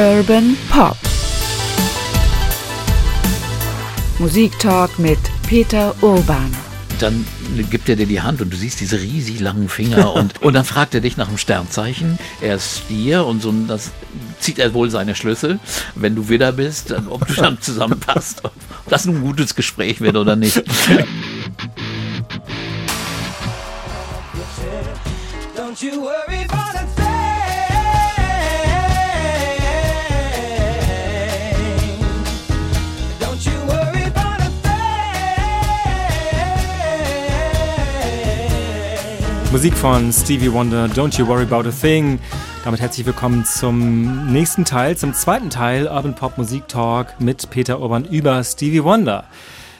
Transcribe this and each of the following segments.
Urban Pop. Musiktalk mit Peter Urban. Dann gibt er dir die Hand und du siehst diese riesig langen Finger und, und dann fragt er dich nach dem Sternzeichen. Er ist Stier und so das zieht er wohl seine Schlüssel, wenn du wieder bist, ob du dann zusammenpasst, ob das ein gutes Gespräch wird oder nicht. Don't you worry Musik von Stevie Wonder, Don't You Worry About a Thing. Damit herzlich willkommen zum nächsten Teil, zum zweiten Teil Urban Pop Musik Talk mit Peter Urban über Stevie Wonder.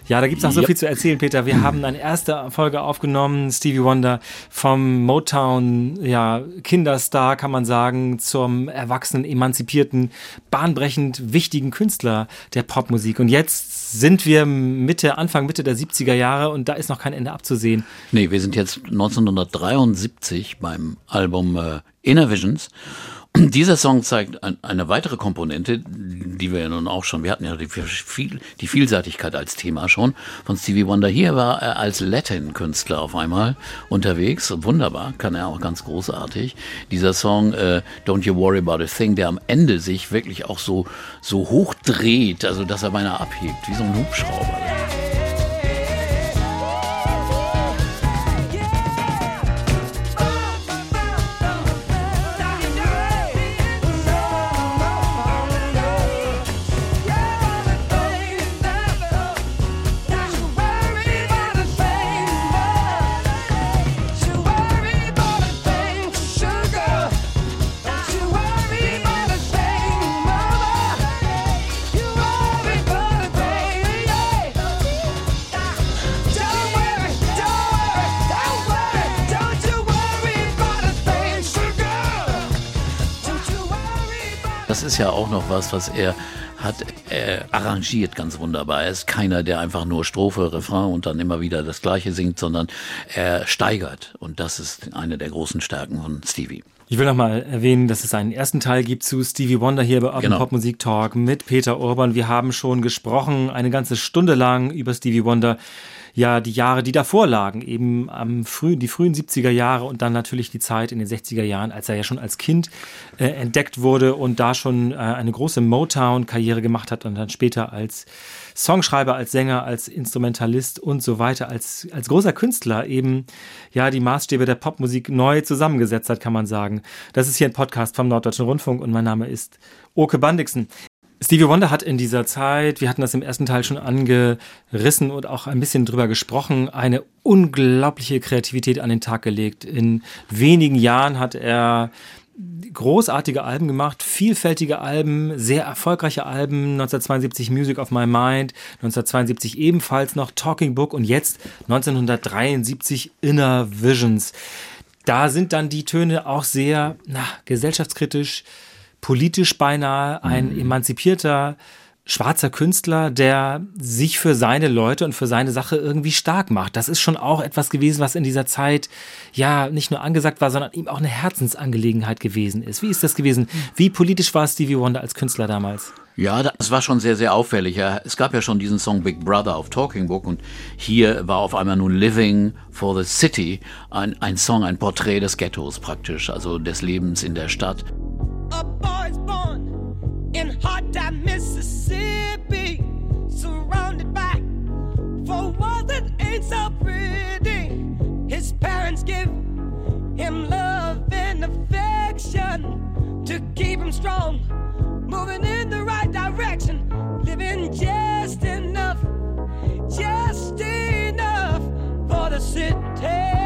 Ja, da gibt es noch so yep. viel zu erzählen, Peter. Wir haben eine erste Folge aufgenommen, Stevie Wonder, vom Motown, ja, Kinderstar, kann man sagen, zum erwachsenen, emanzipierten, bahnbrechend wichtigen Künstler der Popmusik. Und jetzt sind wir Mitte, Anfang, Mitte der 70er Jahre und da ist noch kein Ende abzusehen. Nee, wir sind jetzt 1973 beim Album äh, Inner Visions. Dieser Song zeigt eine weitere Komponente, die wir ja nun auch schon, wir hatten ja die, viel, die Vielseitigkeit als Thema schon von Stevie Wonder. Hier war er als Latin-Künstler auf einmal unterwegs. Wunderbar, kann er auch ganz großartig. Dieser Song äh, Don't You Worry About a Thing, der am Ende sich wirklich auch so, so hoch dreht, also dass er beinahe abhebt, wie so ein Hubschrauber. Ja auch noch was, was er hat äh, arrangiert ganz wunderbar. Er ist keiner, der einfach nur Strophe, Refrain und dann immer wieder das Gleiche singt, sondern er steigert. Und das ist eine der großen Stärken von Stevie. Ich will noch mal erwähnen, dass es einen ersten Teil gibt zu Stevie Wonder hier bei Urban genau. Pop Musik Talk mit Peter Urban. Wir haben schon gesprochen, eine ganze Stunde lang über Stevie Wonder ja die Jahre, die davor lagen, eben am frühen, die frühen 70er Jahre und dann natürlich die Zeit in den 60er Jahren, als er ja schon als Kind äh, entdeckt wurde und da schon äh, eine große Motown-Karriere gemacht hat und dann später als Songschreiber, als Sänger, als Instrumentalist und so weiter, als, als großer Künstler eben ja die Maßstäbe der Popmusik neu zusammengesetzt hat, kann man sagen. Das ist hier ein Podcast vom Norddeutschen Rundfunk und mein Name ist Oke Bandixen. Stevie Wonder hat in dieser Zeit, wir hatten das im ersten Teil schon angerissen und auch ein bisschen drüber gesprochen, eine unglaubliche Kreativität an den Tag gelegt. In wenigen Jahren hat er großartige Alben gemacht, vielfältige Alben, sehr erfolgreiche Alben. 1972 Music of My Mind, 1972 ebenfalls noch Talking Book und jetzt 1973 Inner Visions. Da sind dann die Töne auch sehr na, gesellschaftskritisch, politisch beinahe, ein mhm. emanzipierter schwarzer Künstler, der sich für seine Leute und für seine Sache irgendwie stark macht. Das ist schon auch etwas gewesen, was in dieser Zeit ja nicht nur angesagt war, sondern ihm auch eine Herzensangelegenheit gewesen ist. Wie ist das gewesen? Wie politisch war Stevie Wonder als Künstler damals? Ja, das war schon sehr, sehr auffällig. Es gab ja schon diesen Song Big Brother auf Talking Book und hier war auf einmal nun Living for the City ein, ein Song, ein Porträt des Ghettos praktisch, also des Lebens in der Stadt. A boy's born in hot Mississippi, so pretty. His parents give him love and affection to keep him strong, moving in the right direction, living just enough, just enough for the city.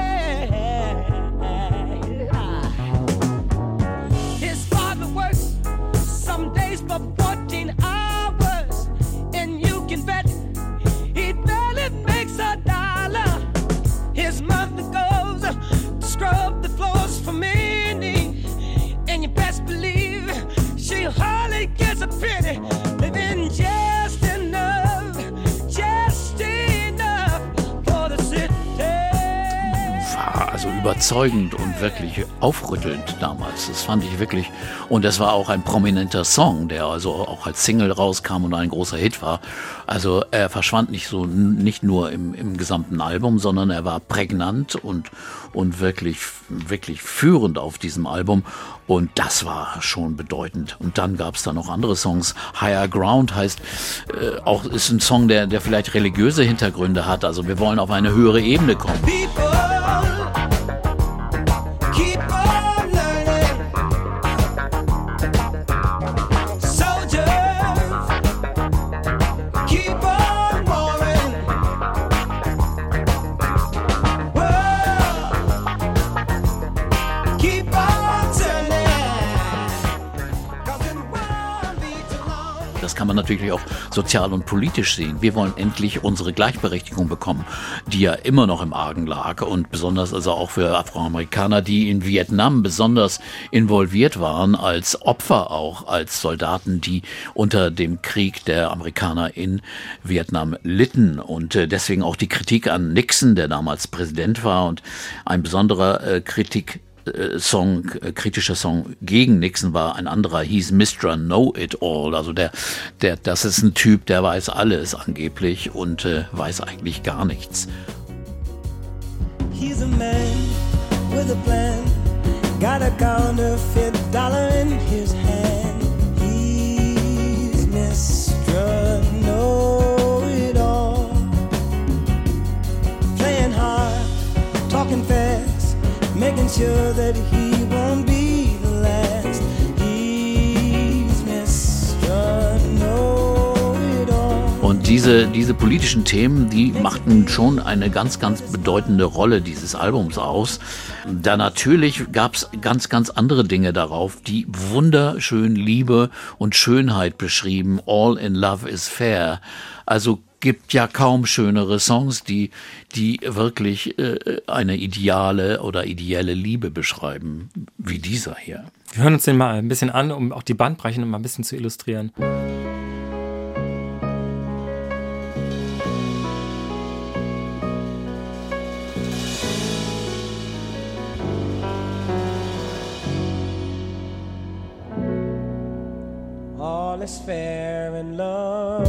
as mother goes, scrub the floors for me. And you best believe she hardly gets a penny. Überzeugend und wirklich aufrüttelnd damals. Das fand ich wirklich. Und es war auch ein prominenter Song, der also auch als Single rauskam und ein großer Hit war. Also er verschwand nicht so, nicht nur im, im gesamten Album, sondern er war prägnant und, und wirklich, wirklich führend auf diesem Album. Und das war schon bedeutend. Und dann gab es da noch andere Songs. Higher Ground heißt, äh, auch ist ein Song, der, der vielleicht religiöse Hintergründe hat. Also wir wollen auf eine höhere Ebene kommen. People. Man natürlich auch sozial und politisch sehen. Wir wollen endlich unsere Gleichberechtigung bekommen, die ja immer noch im Argen lag und besonders also auch für Afroamerikaner, die in Vietnam besonders involviert waren, als Opfer auch, als Soldaten, die unter dem Krieg der Amerikaner in Vietnam litten und äh, deswegen auch die Kritik an Nixon, der damals Präsident war und ein besonderer äh, Kritik Song, äh, kritischer Song gegen Nixon war ein anderer, hieß Mr. Know It All. Also der, der, das ist ein Typ, der weiß alles angeblich und äh, weiß eigentlich gar nichts. He's a man with a plan, got a counterfeit dollar in his hand. He's Mr. Know It All, playing hard, talking fast making sure that he won't be the last. He's Mr. Know-it-all. Und diese, diese politischen Themen, die machten schon eine ganz, ganz bedeutende Rolle dieses Albums aus. Da natürlich gab es ganz, ganz andere Dinge darauf, die wunderschön Liebe und Schönheit beschrieben. All in Love is Fair. Also gibt ja kaum schönere Songs, die, die wirklich äh, eine ideale oder ideelle Liebe beschreiben, wie dieser hier. Wir hören uns den mal ein bisschen an, um auch die Bandbreite mal ein bisschen zu illustrieren. All is fair in love.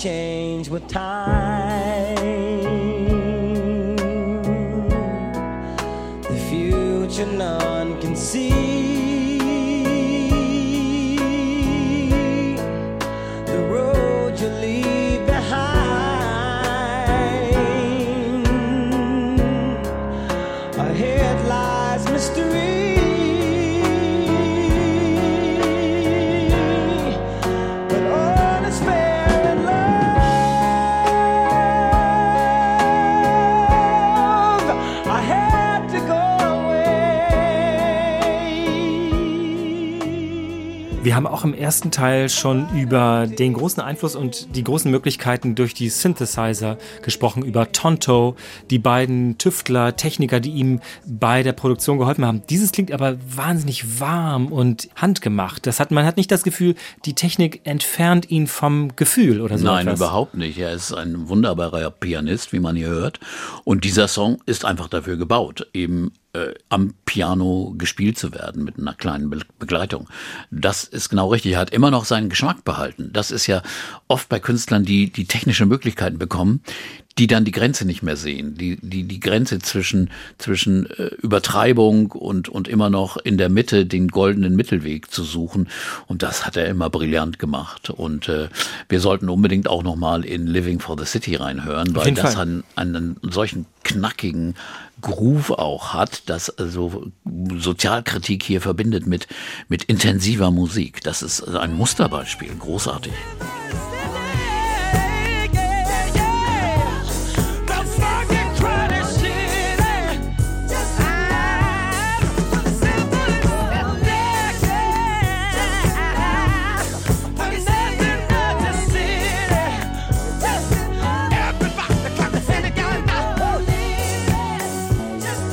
All has changed with time. Auch im ersten Teil schon über den großen Einfluss und die großen Möglichkeiten durch die Synthesizer gesprochen, über Tonto, die beiden Tüftler, Techniker, die ihm bei der Produktion geholfen haben. Dieses klingt aber wahnsinnig warm und handgemacht. Das hat, man hat nicht das Gefühl, die Technik entfernt ihn vom Gefühl oder so. Nein, etwas. überhaupt nicht. Er ist ein wunderbarer Pianist, wie man hier hört. Und dieser Song ist einfach dafür gebaut, eben äh, am Piano gespielt zu werden mit einer kleinen Be Begleitung. Das ist genau richtig. Er hat immer noch seinen Geschmack behalten. Das ist ja oft bei Künstlern, die die technische Möglichkeiten bekommen, die dann die Grenze nicht mehr sehen, die die die Grenze zwischen zwischen äh, Übertreibung und und immer noch in der Mitte den goldenen Mittelweg zu suchen. Und das hat er immer brillant gemacht. Und äh, wir sollten unbedingt auch noch mal in Living for the City reinhören, weil das einen, einen solchen knackigen Groove auch hat, das also Sozialkritik hier verbindet mit mit intensiver Musik. Das ist ein Musterbeispiel, großartig.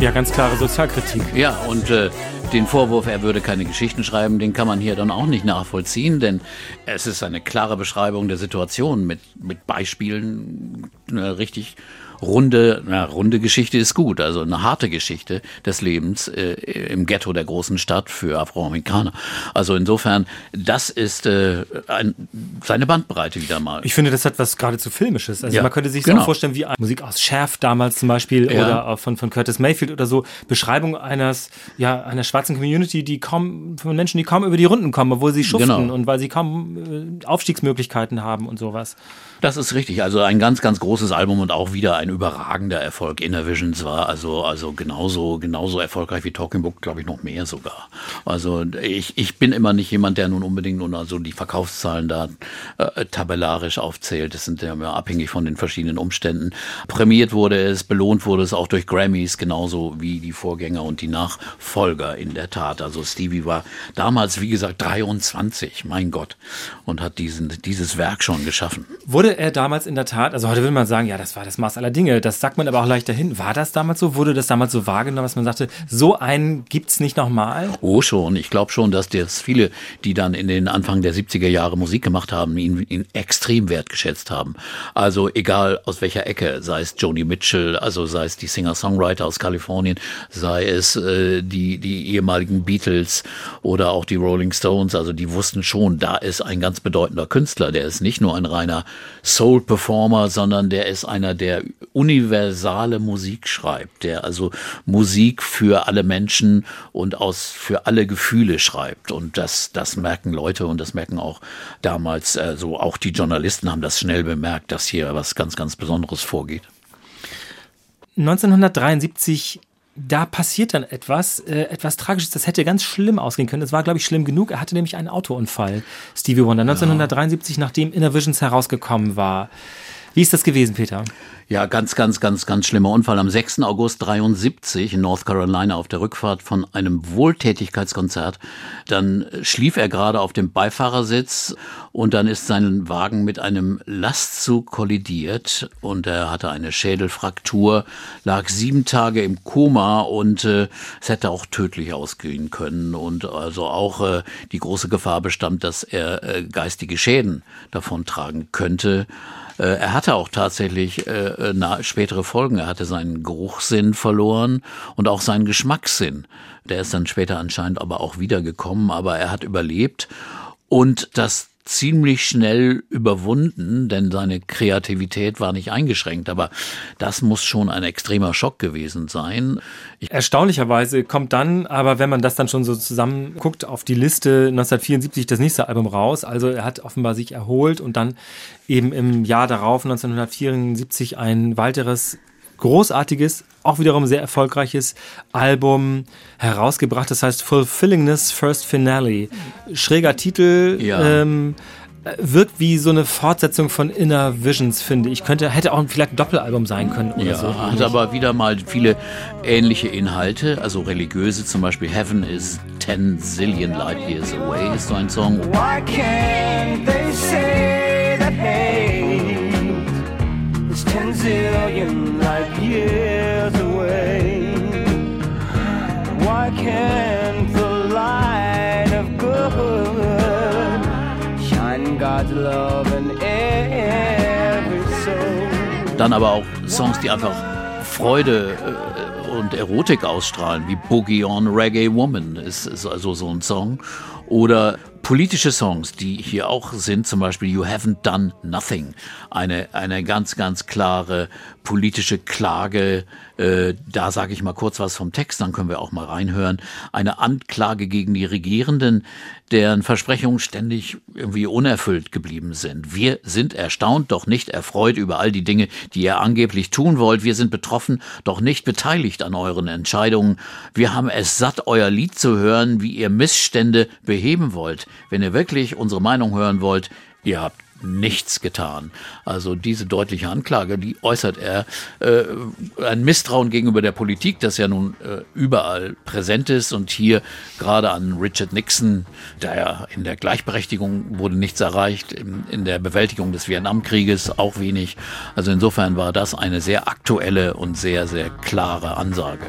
Ja, ganz klare Sozialkritik. Ja, und äh, den Vorwurf, er würde keine Geschichten schreiben, den kann man hier dann auch nicht nachvollziehen, denn es ist eine klare Beschreibung der Situation mit, mit Beispielen, äh, richtig runde, na, runde Geschichte ist gut, also eine harte Geschichte des Lebens äh, im Ghetto der großen Stadt für Afroamerikaner. Also insofern, das ist äh, ein, seine Bandbreite wieder mal. Ich finde, das hat was geradezu Filmisches. Also Ja, man könnte sich genau. so vorstellen wie Musik aus Shaft damals zum Beispiel Ja. oder von, von Curtis Mayfield oder so. Beschreibung eines, ja, einer schwarzen Community, die kaum, von Menschen, die kaum über die Runden kommen, obwohl sie schuften Genau. und weil sie kaum äh, Aufstiegsmöglichkeiten haben und sowas. Das ist richtig. Also ein ganz, ganz großes Album und auch wieder ein überragender Erfolg. Inner Visions war also, also genauso, genauso erfolgreich wie Talking Book, glaube ich, noch mehr sogar. Also ich, ich bin immer nicht jemand, der nun unbedingt nur also die Verkaufszahlen da äh, tabellarisch aufzählt. Das sind ja abhängig von den verschiedenen Umständen. Prämiert wurde es, belohnt wurde es auch durch Grammys, genauso wie die Vorgänger und die Nachfolger in der Tat. Also Stevie war damals, wie gesagt, 23, mein Gott, und hat diesen, dieses Werk schon geschaffen. Wurde er damals in der Tat, also heute will man sagen, ja, das war das Maß aller Dinge, das sagt man aber auch leicht dahin. War das damals so? Wurde das damals so wahrgenommen, dass man sagte, so einen gibt's nicht nochmal? Oh schon, ich glaube schon, dass das viele, die dann in den Anfang der 70er Jahre Musik gemacht haben, ihn, ihn extrem wertgeschätzt haben. Also egal aus welcher Ecke, sei es Joni Mitchell, also sei es die Singer-Songwriter aus Kalifornien, sei es äh, die, die ehemaligen Beatles oder auch die Rolling Stones, also die wussten schon, da ist ein ganz bedeutender Künstler, der ist nicht nur ein reiner Soul-Performer, sondern der ist einer, der universale Musik schreibt, der also Musik für alle Menschen und aus für alle Gefühle schreibt. Und das, das merken Leute und das merken auch damals, äh, so auch die Journalisten haben das schnell bemerkt, dass hier was ganz, ganz Besonderes vorgeht. 1973 da passiert dann etwas, äh, etwas Tragisches. Das hätte ganz schlimm ausgehen können. Es war, glaube ich, schlimm genug. Er hatte nämlich einen Autounfall, Stevie Wonder, 1973, nachdem Inner Visions herausgekommen war. Wie ist das gewesen, Peter? Ja, ganz, ganz, ganz, ganz schlimmer Unfall. Am 6. August 73 in North Carolina auf der Rückfahrt von einem Wohltätigkeitskonzert. Dann schlief er gerade auf dem Beifahrersitz und dann ist sein Wagen mit einem Lastzug kollidiert und er hatte eine Schädelfraktur, lag sieben Tage im Koma und äh, es hätte auch tödlich ausgehen können und also auch äh, die große Gefahr bestand, dass er äh, geistige Schäden davontragen könnte. Äh, Er hatte auch tatsächlich äh, na, spätere Folgen. Er hatte seinen Geruchssinn verloren und auch seinen Geschmackssinn. Der ist dann später anscheinend aber auch wiedergekommen, aber er hat überlebt und das ziemlich schnell überwunden, denn seine Kreativität war nicht eingeschränkt. Aber das muss schon ein extremer Schock gewesen sein. Ich Erstaunlicherweise kommt dann, aber wenn man das dann schon so zusammen guckt, auf die Liste 1974 das nächste Album raus. Also er hat offenbar sich erholt und dann eben im Jahr darauf, 1974, ein weiteres großartiges, auch wiederum sehr erfolgreiches Album herausgebracht. Das heißt Fulfillingness First Finale. Schräger Titel. Ja. Ähm, wirkt wie so eine Fortsetzung von Inner Visions, finde ich. Könnte, hätte auch vielleicht ein Doppelalbum sein können oder Ja, so. hat aber wieder mal viele ähnliche Inhalte, also religiöse, zum Beispiel Heaven is 10 Zillion Light Years Away ist so ein Song. Why can't they say that hate is 10 zillion light years away? Why can't the light of good shine God's love in every soul? Dann aber auch Songs, die einfach Freude äh, und Erotik ausstrahlen, wie Boogie on Reggae Woman ist, ist also so ein Song. Oder politische Songs, die hier auch sind, zum Beispiel You Haven't Done Nothing. Eine, eine ganz, ganz klare politische Klage. Äh, da sage ich mal kurz was vom Text, dann können wir auch mal reinhören. Eine Anklage gegen die Regierenden, deren Versprechungen ständig irgendwie unerfüllt geblieben sind. Wir sind erstaunt, doch nicht erfreut über all die Dinge, die ihr angeblich tun wollt. Wir sind betroffen, doch nicht beteiligt an euren Entscheidungen. Wir haben es satt, euer Lied zu hören, wie ihr Missstände beheben wollt. Wenn ihr wirklich unsere Meinung hören wollt, ihr habt nichts getan. Also diese deutliche Anklage, die äußert er äh, ein Misstrauen gegenüber der Politik, das ja nun äh, überall präsent ist und hier gerade an Richard Nixon, der ja in der Gleichberechtigung wurde nichts erreicht, in, in der Bewältigung des Vietnamkrieges auch wenig. Also insofern war das eine sehr aktuelle und sehr, sehr klare Ansage.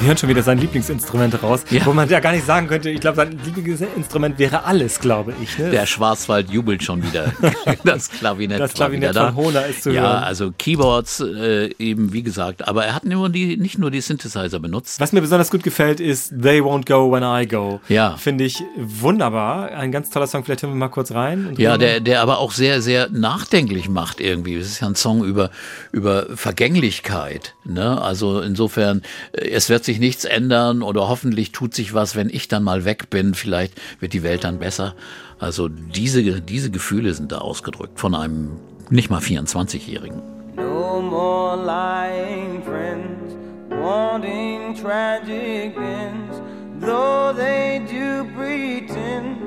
Wir hören schon wieder sein Lieblingsinstrument raus, Ja. wo man ja gar nicht sagen könnte, ich glaube, sein Lieblingsinstrument wäre alles, glaube ich. Ne? Der Schwarzwald jubelt schon wieder. Das Klavinett, Das Klavinett da. von Hohner ist zu Ja, hören. also Keyboards äh, eben, wie gesagt. Aber er hat nur die, nicht nur die Synthesizer benutzt. Was mir besonders gut gefällt, ist They Won't Go When I Go. Ja. Finde ich wunderbar. Ein ganz toller Song. Vielleicht hören wir mal kurz rein. Ja, der, der aber auch sehr, sehr nachdenklich macht irgendwie. Es ist ja ein Song über, über Vergänglichkeit. Ne? Also insofern, äh, es wird sich nichts ändern oder hoffentlich tut sich was, wenn ich dann mal weg bin. Vielleicht wird die Welt dann besser. Also diese, diese Gefühle sind da ausgedrückt von einem nicht mal 24-Jährigen. No more lying friends, wanting tragic ends. Though they do pretend,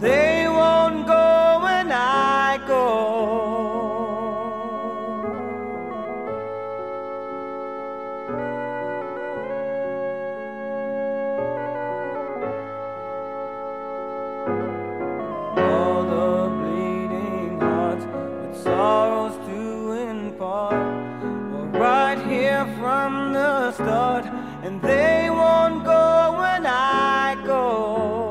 they won't go when I go. From the start, and they won't go when I go,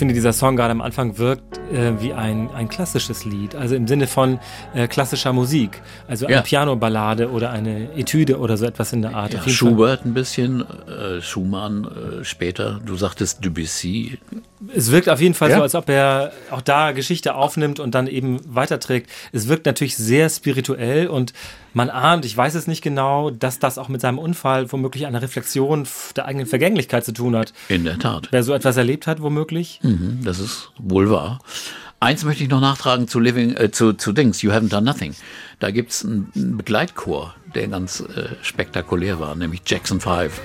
finde, dieser Song gerade am Anfang wirkt äh, wie ein, ein klassisches Lied, also im Sinne von äh, klassischer Musik, also eine Ja. Pianoballade oder eine Etüde oder so etwas in der Art. Ja, jeden Fall. Schubert ein bisschen, äh, Schumann äh, später. Du sagtest Debussy. Es wirkt auf jeden Fall Ja. so, als ob er auch da Geschichte aufnimmt und dann eben weiterträgt. Es wirkt natürlich sehr spirituell und man ahnt, ich weiß es nicht genau, dass das auch mit seinem Unfall womöglich eine Reflexion der eigenen Vergänglichkeit zu tun hat. In der Tat. Wer so etwas erlebt hat, womöglich. Mhm, das ist wohl wahr. Eins möchte ich noch nachtragen zu Living, äh, zu, zu Dings, You Haven't Done Nothing. Da gibt's einen, einen Begleitchor, der ganz äh, spektakulär war, nämlich Jackson 5.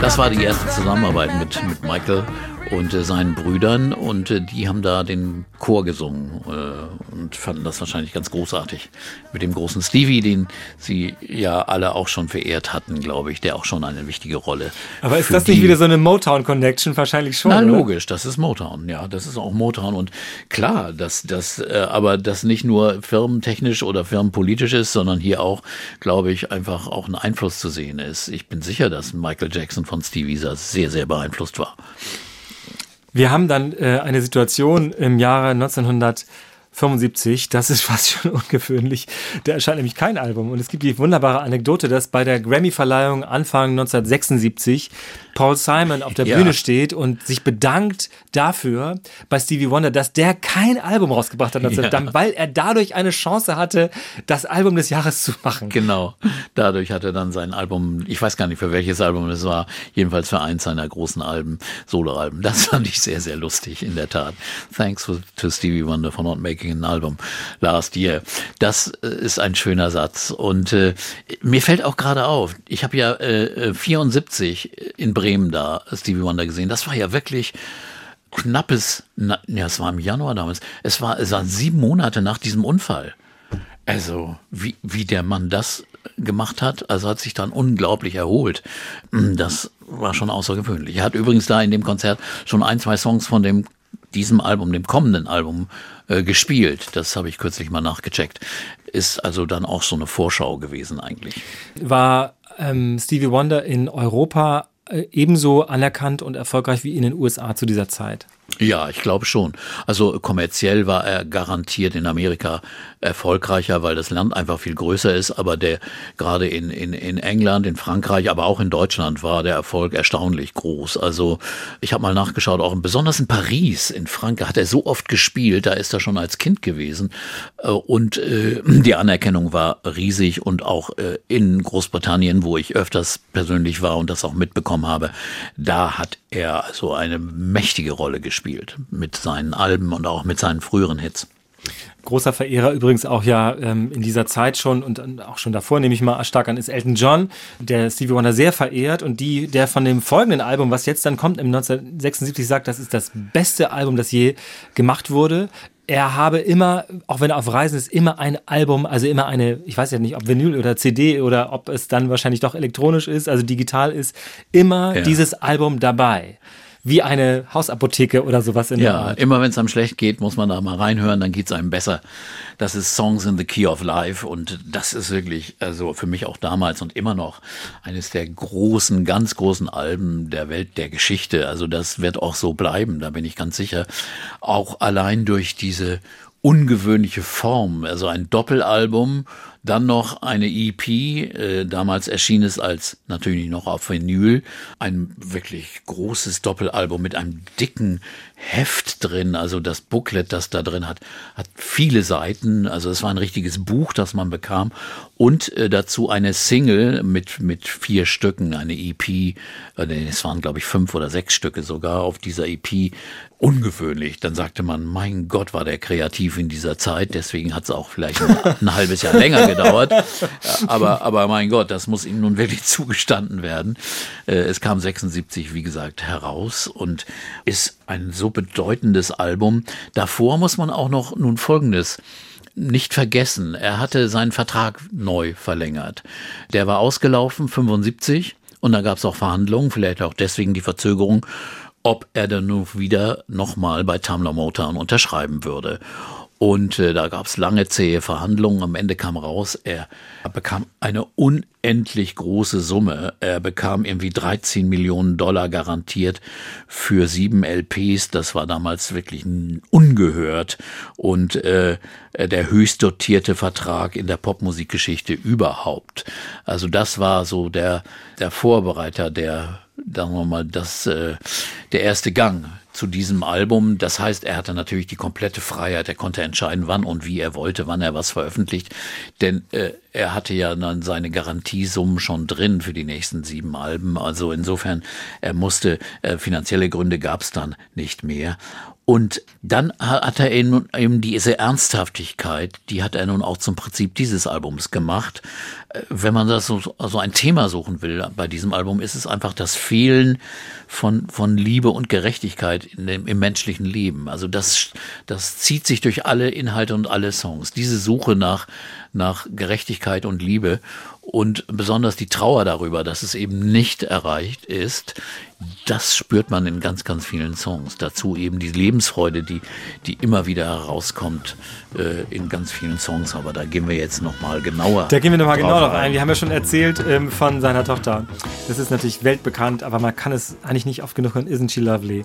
Das war die erste Zusammenarbeit mit, mit Michael und äh, seinen Brüdern und äh, die haben da den Chor gesungen äh, und fanden das wahrscheinlich ganz großartig. Mit dem großen Stevie, den sie ja alle auch schon verehrt hatten, glaube ich, der auch schon eine wichtige Rolle. Aber ist das nicht wieder so eine Motown-Connection? Wahrscheinlich schon. na, oder? logisch, das ist Motown, ja, das ist auch Motown und klar, dass das, äh, aber das nicht nur firmentechnisch oder firmenpolitisch ist, sondern hier auch, glaube ich, einfach auch ein Einfluss zu sehen ist. Ich bin sicher, dass Michael Jackson von Stevie sehr, sehr beeinflusst war. Wir haben dann äh, eine Situation im Jahre 1975, das ist fast schon ungewöhnlich. Da erscheint nämlich kein Album. Und es gibt die wunderbare Anekdote, dass bei der Grammy-Verleihung Anfang 1976 Paul Simon auf der Ja. Bühne steht und sich bedankt dafür bei Stevie Wonder, dass der kein Album rausgebracht hat, 1977, weil er dadurch eine Chance hatte, das Album des Jahres zu machen. Genau. Dadurch hat er dann sein Album, ich weiß gar nicht für welches Album es war, jedenfalls für eins seiner großen Alben, Soloalben. Das fand ich sehr, sehr lustig, in der Tat. Thanks to- to Stevie Wonder for not making an album last year. Das äh, ist ein schöner Satz. Und äh, mir fällt auch gerade auf, ich habe ja äh, äh, 74 in Bremen da Stevie Wonder gesehen. Das war ja wirklich knappes, na, ja, es war im Januar damals. Es war, es waren sieben Monate nach diesem Unfall. Also, wie, wie der Mann das gemacht hat, also hat sich dann unglaublich erholt. Das war schon außergewöhnlich. Er hat übrigens da in dem Konzert schon ein, zwei Songs von dem diesem Album, dem kommenden Album, äh, gespielt. Das habe ich kürzlich mal nachgecheckt. Ist also dann auch so eine Vorschau gewesen eigentlich. War ähm, Stevie Wonder in Europa äh, ebenso anerkannt und erfolgreich wie in den USA zu dieser Zeit? Ja, ich glaube schon. Also kommerziell war er garantiert in Amerika erfolgreicher, weil das Land einfach viel größer ist. Aber der gerade in, in, in England, in Frankreich, aber auch in Deutschland war der Erfolg erstaunlich groß. Also ich habe mal nachgeschaut, auch besonders in Paris, in Frankreich hat er so oft gespielt, da ist er schon als Kind gewesen. Äh, und äh, die Anerkennung war riesig und auch äh, in Großbritannien, wo ich öfters persönlich war und das auch mitbekommen habe, da hat er also eine mächtige Rolle gespielt mit seinen Alben und auch mit seinen früheren Hits. Großer Verehrer übrigens auch ja ähm, in dieser Zeit schon und auch schon davor, nehme ich mal stark an, ist Elton John, der Stevie Wonder sehr verehrt und die, der von dem folgenden Album, was jetzt dann kommt, im 1976 sagt, das ist das beste Album, das je gemacht wurde er habe immer, auch wenn er auf Reisen ist, immer ein Album, also immer eine, ich weiß ja nicht, ob Vinyl oder CD oder ob es dann wahrscheinlich doch elektronisch ist, also digital ist, immer ja. dieses Album dabei wie eine Hausapotheke oder sowas in ja, der Art. immer wenn es einem schlecht geht, muss man da mal reinhören, dann geht es einem besser. Das ist Songs in the Key of Life und das ist wirklich, also für mich auch damals und immer noch eines der großen, ganz großen Alben der Welt der Geschichte. Also das wird auch so bleiben, da bin ich ganz sicher. Auch allein durch diese ungewöhnliche Form, also ein Doppelalbum dann noch eine EP, äh, damals erschien es als natürlich noch auf Vinyl, ein wirklich großes Doppelalbum mit einem dicken Heft drin, also das Booklet, das da drin hat, hat viele Seiten, also es war ein richtiges Buch, das man bekam und äh, dazu eine Single mit mit vier Stücken, eine EP, äh, es waren glaube ich fünf oder sechs Stücke sogar auf dieser EP, ungewöhnlich. Dann sagte man, mein Gott, war der kreativ in dieser Zeit, deswegen hat es auch vielleicht ein, ein halbes Jahr länger gedauert. aber, aber mein Gott, das muss ihm nun wirklich zugestanden werden. Äh, es kam 76, wie gesagt, heraus und ist ein so bedeutendes Album. Davor muss man auch noch nun Folgendes nicht vergessen. Er hatte seinen Vertrag neu verlängert. Der war ausgelaufen, 75. Und da gab es auch Verhandlungen, vielleicht auch deswegen die Verzögerung, ob er dann nun wieder nochmal bei Tamla Motown unterschreiben würde. Und äh, da gab es lange zähe Verhandlungen. Am Ende kam raus, er bekam eine unendlich große Summe. Er bekam irgendwie 13 Millionen Dollar garantiert für sieben LPs. Das war damals wirklich ungehört und äh, der höchst dotierte Vertrag in der Popmusikgeschichte überhaupt. Also das war so der der Vorbereiter, der sagen wir mal, das äh, der erste Gang zu diesem Album. Das heißt, er hatte natürlich die komplette Freiheit. Er konnte entscheiden, wann und wie er wollte, wann er was veröffentlicht. Denn äh, er hatte ja dann seine Garantiesummen schon drin für die nächsten sieben Alben. Also insofern, er musste, äh, finanzielle Gründe gab es dann nicht mehr. Und dann hat er eben, diese Ernsthaftigkeit, die hat er nun auch zum Prinzip dieses Albums gemacht. Äh, wenn man das so also ein Thema suchen will bei diesem Album, ist es einfach das Fehlen von, von Liebe und Gerechtigkeit dem, im menschlichen Leben. Also das, das zieht sich durch alle Inhalte und alle Songs. Diese Suche nach, nach Gerechtigkeit und Liebe und besonders die Trauer darüber, dass es eben nicht erreicht ist, das spürt man in ganz, ganz vielen Songs. Dazu eben die Lebensfreude, die, die immer wieder herauskommt äh, in ganz vielen Songs. Aber da gehen wir jetzt nochmal genauer. Da gehen wir nochmal genau drauf ein. Wir haben ja schon erzählt ähm, von seiner Tochter. Das ist natürlich weltbekannt, aber man kann es eigentlich nicht oft genug hören. Isn't she lovely?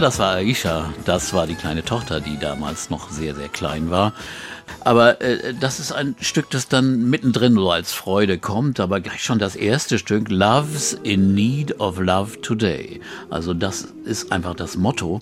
Ja, das war Aisha. Das war die kleine Tochter, die damals noch sehr, sehr klein war. Aber äh, das ist ein Stück, das dann mittendrin so als Freude kommt, aber gleich schon das erste Stück, Love's in Need of Love Today. Also das ist einfach das Motto.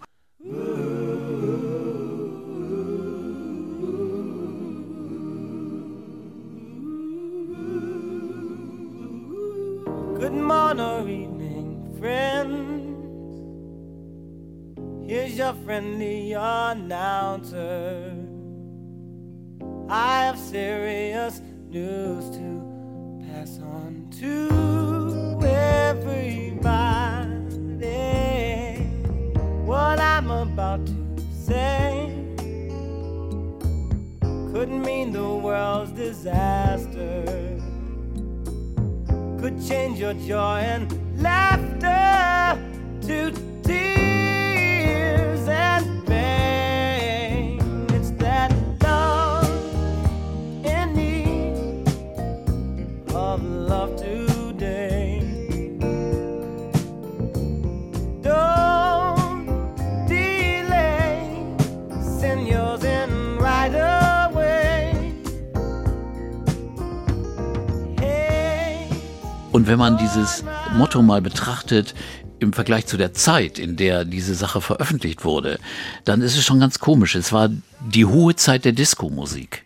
Your joy and wenn man dieses Motto mal betrachtet, im Vergleich zu der Zeit, in der diese Sache veröffentlicht wurde, dann ist es schon ganz komisch. Es war die hohe Zeit der Disco-Musik.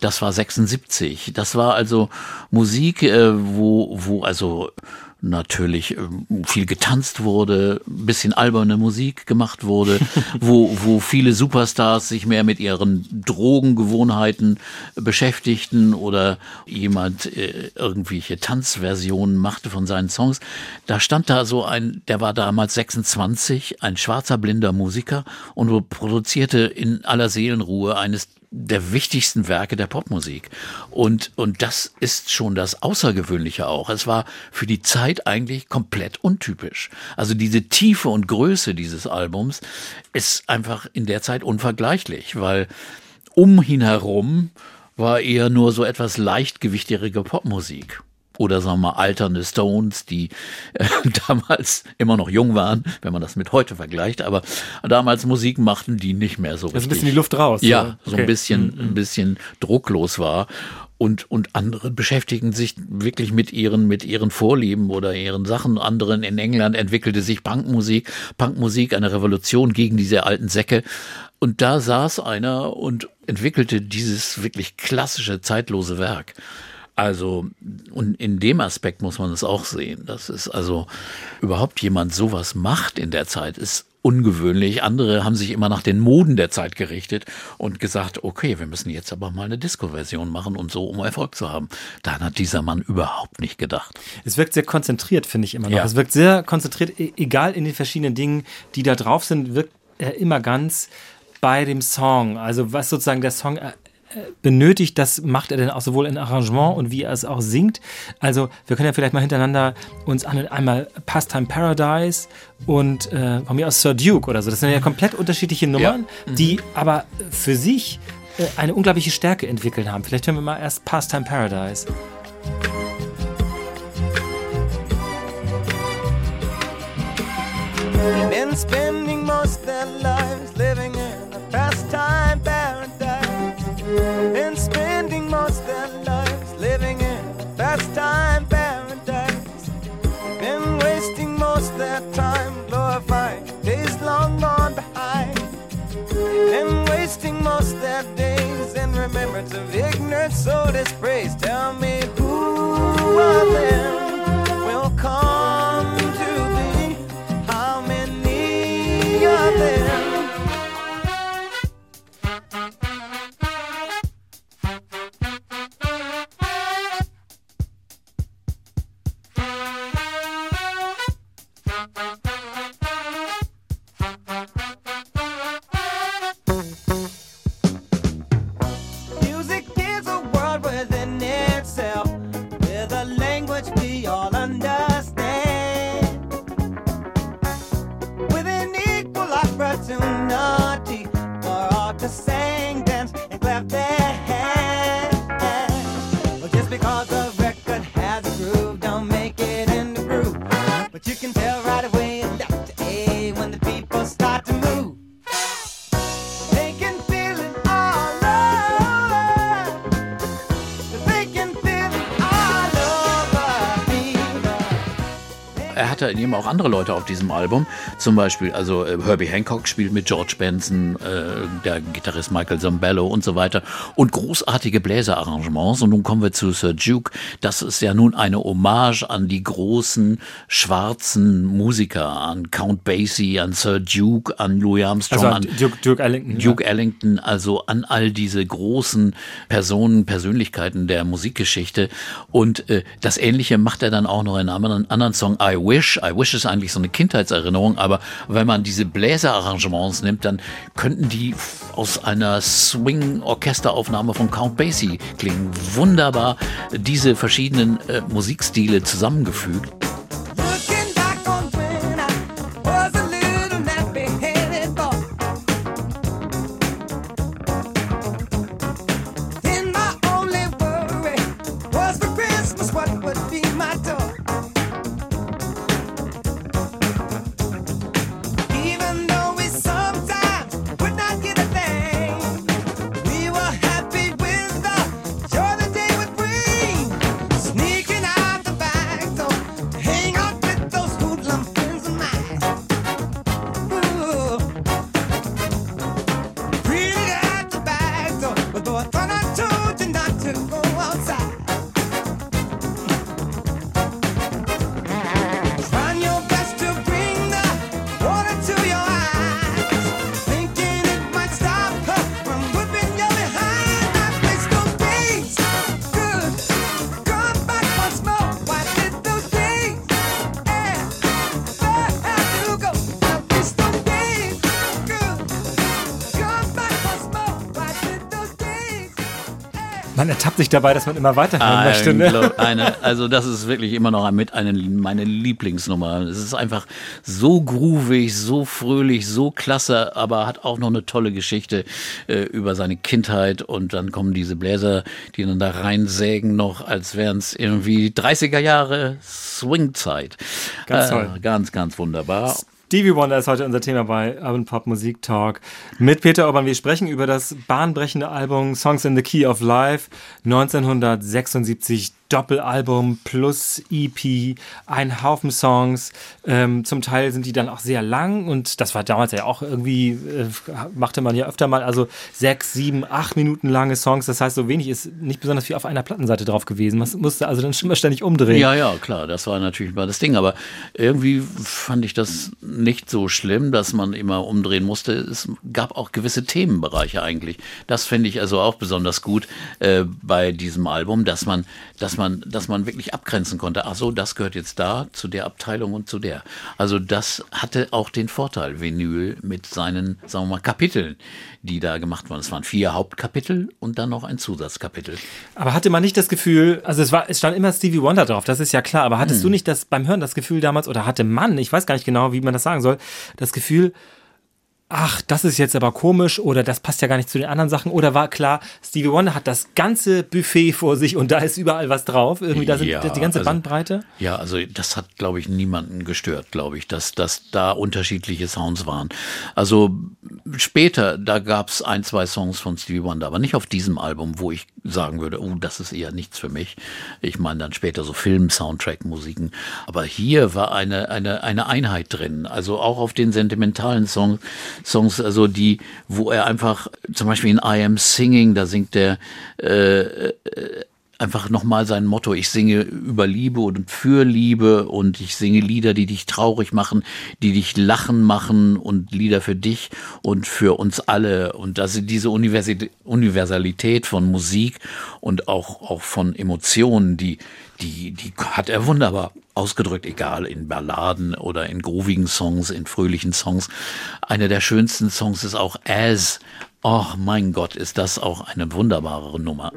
Das war 76. Das war also Musik, äh, wo, wo also natürlich ähm, viel getanzt wurde, ein bisschen alberne Musik gemacht wurde, wo, wo viele Superstars sich mehr mit ihren Drogengewohnheiten beschäftigten oder jemand äh, irgendwelche Tanzversionen machte von seinen Songs. Da stand da so ein, der war damals 26, ein schwarzer blinder Musiker und produzierte in aller Seelenruhe eines der wichtigsten Werke der Popmusik. Und, und das ist schon das Außergewöhnliche auch. Es war für die Zeit eigentlich komplett untypisch. Also diese Tiefe und Größe dieses Albums ist einfach in der Zeit unvergleichlich, weil um ihn herum war eher nur so etwas leichtgewichtigere Popmusik oder sagen wir mal alternde Stones, die äh, damals immer noch jung waren, wenn man das mit heute vergleicht, aber damals Musik machten, die nicht mehr so Da ist ein bisschen die Luft raus. Ja, oder? so Okay. ein bisschen, ein bisschen drucklos war. Und, und andere beschäftigen sich wirklich mit ihren, mit ihren Vorlieben oder ihren Sachen. Anderen in England entwickelte sich Punkmusik, Punkmusik, eine Revolution gegen diese alten Säcke. Und da saß einer und entwickelte dieses wirklich klassische, zeitlose Werk. Also, und in dem Aspekt muss man es auch sehen. Das ist also überhaupt jemand sowas macht in der Zeit, ist ungewöhnlich. Andere haben sich immer nach den Moden der Zeit gerichtet und gesagt, okay, wir müssen jetzt aber mal eine Disco-Version machen und so, um Erfolg zu haben. Daran hat dieser Mann überhaupt nicht gedacht. Es wirkt sehr konzentriert, finde ich immer noch. Ja. Es wirkt sehr konzentriert, e- egal in den verschiedenen Dingen, die da drauf sind, wirkt er immer ganz bei dem Song. Also was sozusagen der Song äh, benötigt, das macht er dann auch sowohl in Arrangement und wie er es auch singt. Also wir können ja vielleicht mal hintereinander uns an einmal Pastime Paradise und äh, von mir aus Sir Duke oder so. Das sind ja komplett unterschiedliche Nummern, die aber für sich äh, eine unglaubliche Stärke entwickelt haben. Vielleicht hören wir mal erst Pastime Paradise. Been spending most their lives living in a pastime paradise. Been spending most their lives living in pastime paradise. Been wasting most their time glorifying days long gone behind. Been wasting most their days in remembrance of ignorant soul dispraise. Tell me eben auch andere Leute auf diesem Album. Zum Beispiel, also äh, Herbie Hancock spielt mit George Benson, äh, der Gitarrist Michael Zambello und so weiter. Und großartige Bläserarrangements. Und nun kommen wir zu Sir Duke. Das ist ja nun eine Hommage an die großen schwarzen Musiker, an Count Basie, an Sir Duke, an Louis Armstrong, Also an Duke, Duke Ellington. Duke Ellington, also an all diese großen Personen, Persönlichkeiten der Musikgeschichte. Und äh, das Ähnliche macht er dann auch noch in einem anderen Song, I Wish. I Wish ist eigentlich so eine Kindheitserinnerung, aber wenn man diese Bläserarrangements nimmt, dann könnten die aus einer Swing-Orchesteraufnahme von Count Basie klingen. Wunderbar diese verschiedenen äh, Musikstile zusammengefügt. Man ertappt sich dabei, dass man immer weiterhören möchte. Ne? Eine, also das ist wirklich immer noch mit eine, meine Lieblingsnummer. Es ist einfach so groovig, so fröhlich, so klasse, aber hat auch noch eine tolle Geschichte äh, über seine Kindheit und dann kommen diese Bläser, die dann da reinsägen noch, als wären es irgendwie 30er Jahre Swingzeit. Ganz toll. Äh, ganz, ganz wunderbar. Stevie Wonder ist heute unser Thema bei Urban Pop Musik Talk mit Peter Urban. Wir sprechen über das bahnbrechende Album Songs in the Key of Life 1976 Doppelalbum plus EP, ein Haufen Songs. Ähm, zum Teil sind die dann auch sehr lang und das war damals ja auch irgendwie, äh, machte man ja öfter mal, also sechs, sieben, acht Minuten lange Songs. Das heißt, so wenig ist nicht besonders viel auf einer Plattenseite drauf gewesen. Man musste also dann immer ständig umdrehen. Ja, ja, klar, das war natürlich mal das Ding, aber irgendwie fand ich das nicht so schlimm, dass man immer umdrehen musste. Es gab auch gewisse Themenbereiche eigentlich. Das finde ich also auch besonders gut äh, bei diesem Album, dass man, dass man, dass man wirklich abgrenzen konnte. Ach so, das gehört jetzt da zu der Abteilung und zu der. Also das hatte auch den Vorteil, Vinyl mit seinen, sagen wir mal, Kapiteln, die da gemacht wurden. Es waren vier Hauptkapitel und dann noch ein Zusatzkapitel. Aber hatte man nicht das Gefühl, also es war, es stand immer Stevie Wonder drauf, das ist ja klar, aber hattest Hm. du nicht das beim Hören das Gefühl damals, oder hatte man, ich weiß gar nicht genau, wie man das sagen soll, das Gefühl, ach, das ist jetzt aber komisch oder das passt ja gar nicht zu den anderen Sachen oder war klar, Stevie Wonder hat das ganze Buffet vor sich und da ist überall was drauf, irgendwie da sind Ja, die ganze also- Bandbreite. Ja, also das hat, glaube ich, niemanden gestört, glaube ich, dass, dass da unterschiedliche Sounds waren. Also später, da gab es ein, zwei Songs von Stevie Wonder, aber nicht auf diesem Album, wo ich sagen würde, oh, das ist eher nichts für mich. Ich meine dann später so Film-Soundtrack-Musiken. Aber hier war eine, eine, eine Einheit drin. Also auch auf den sentimentalen Song, Songs, also die, wo er einfach, zum Beispiel in I Am Singing, da singt der äh, einfach nochmal sein Motto. Ich singe über Liebe und für Liebe und ich singe Lieder, die dich traurig machen, die dich lachen machen und Lieder für dich und für uns alle. Und das diese Universi Universalität von Musik und auch, auch von Emotionen, die, die, die hat er wunderbar ausgedrückt, egal in Balladen oder in groovigen Songs, in fröhlichen Songs. Einer der schönsten Songs ist auch As. Oh mein Gott, ist das auch eine wunderbare Nummer.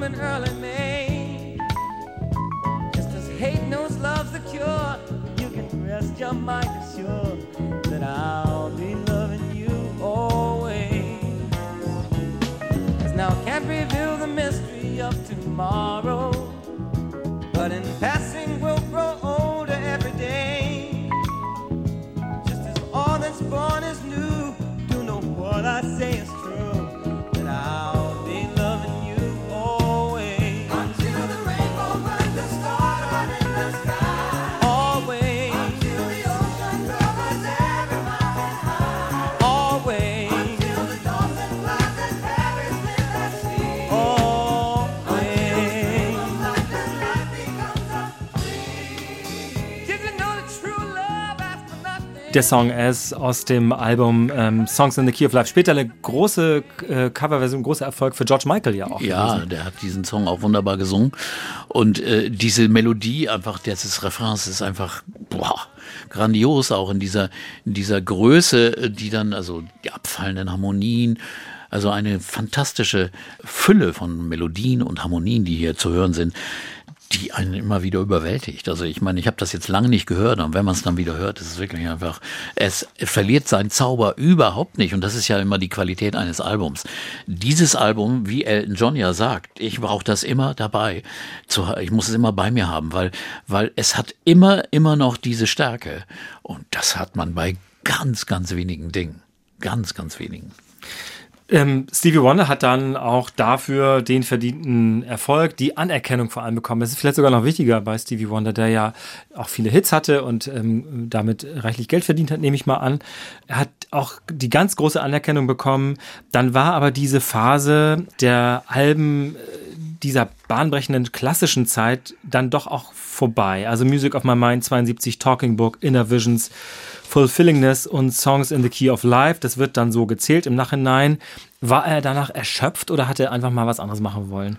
blooming early May. Just as hate knows love's the cure, you can rest your mind assured that I'll be loving you always. Cause now I can't reveal the mystery of tomorrow, but in passing we'll grow older every day. Just as all that's born is new, do know what I say is true. Der Song S aus dem Album ähm, Songs in the Key of Life. Später eine große äh, Coverversion, ein großer Erfolg für George Michael ja auch. Ja, der hat diesen Song auch wunderbar gesungen. Und äh, diese Melodie einfach, des Refrains ist einfach boah, grandios auch in dieser, in dieser Größe, äh, die dann, also die abfallenden Harmonien, also eine fantastische Fülle von Melodien und Harmonien, die hier zu hören sind, die einen immer wieder überwältigt. Also ich meine, ich habe das jetzt lange nicht gehört und wenn man es dann wieder hört, ist es wirklich einfach, es verliert seinen Zauber überhaupt nicht und das ist ja immer die Qualität eines Albums. Dieses Album, wie Elton John ja sagt, ich brauche das immer dabei, ich muss es immer bei mir haben, weil, weil es hat immer, immer noch diese Stärke und das hat man bei ganz, ganz wenigen Dingen. Ganz, ganz wenigen. Ähm, Stevie Wonder hat dann auch dafür den verdienten Erfolg, die Anerkennung vor allem bekommen. Das ist vielleicht sogar noch wichtiger bei Stevie Wonder, der ja auch viele Hits hatte und ähm, damit reichlich Geld verdient hat, nehme ich mal an. Er hat auch die ganz große Anerkennung bekommen. Dann war aber diese Phase der Alben äh, dieser bahnbrechenden klassischen Zeit dann doch auch vorbei. Also Music of My Mind 72, Talking Book, Inner Visions, Fulfillingness und Songs in the Key of Life, das wird dann so gezählt im Nachhinein. War er danach erschöpft oder hat er einfach mal was anderes machen wollen?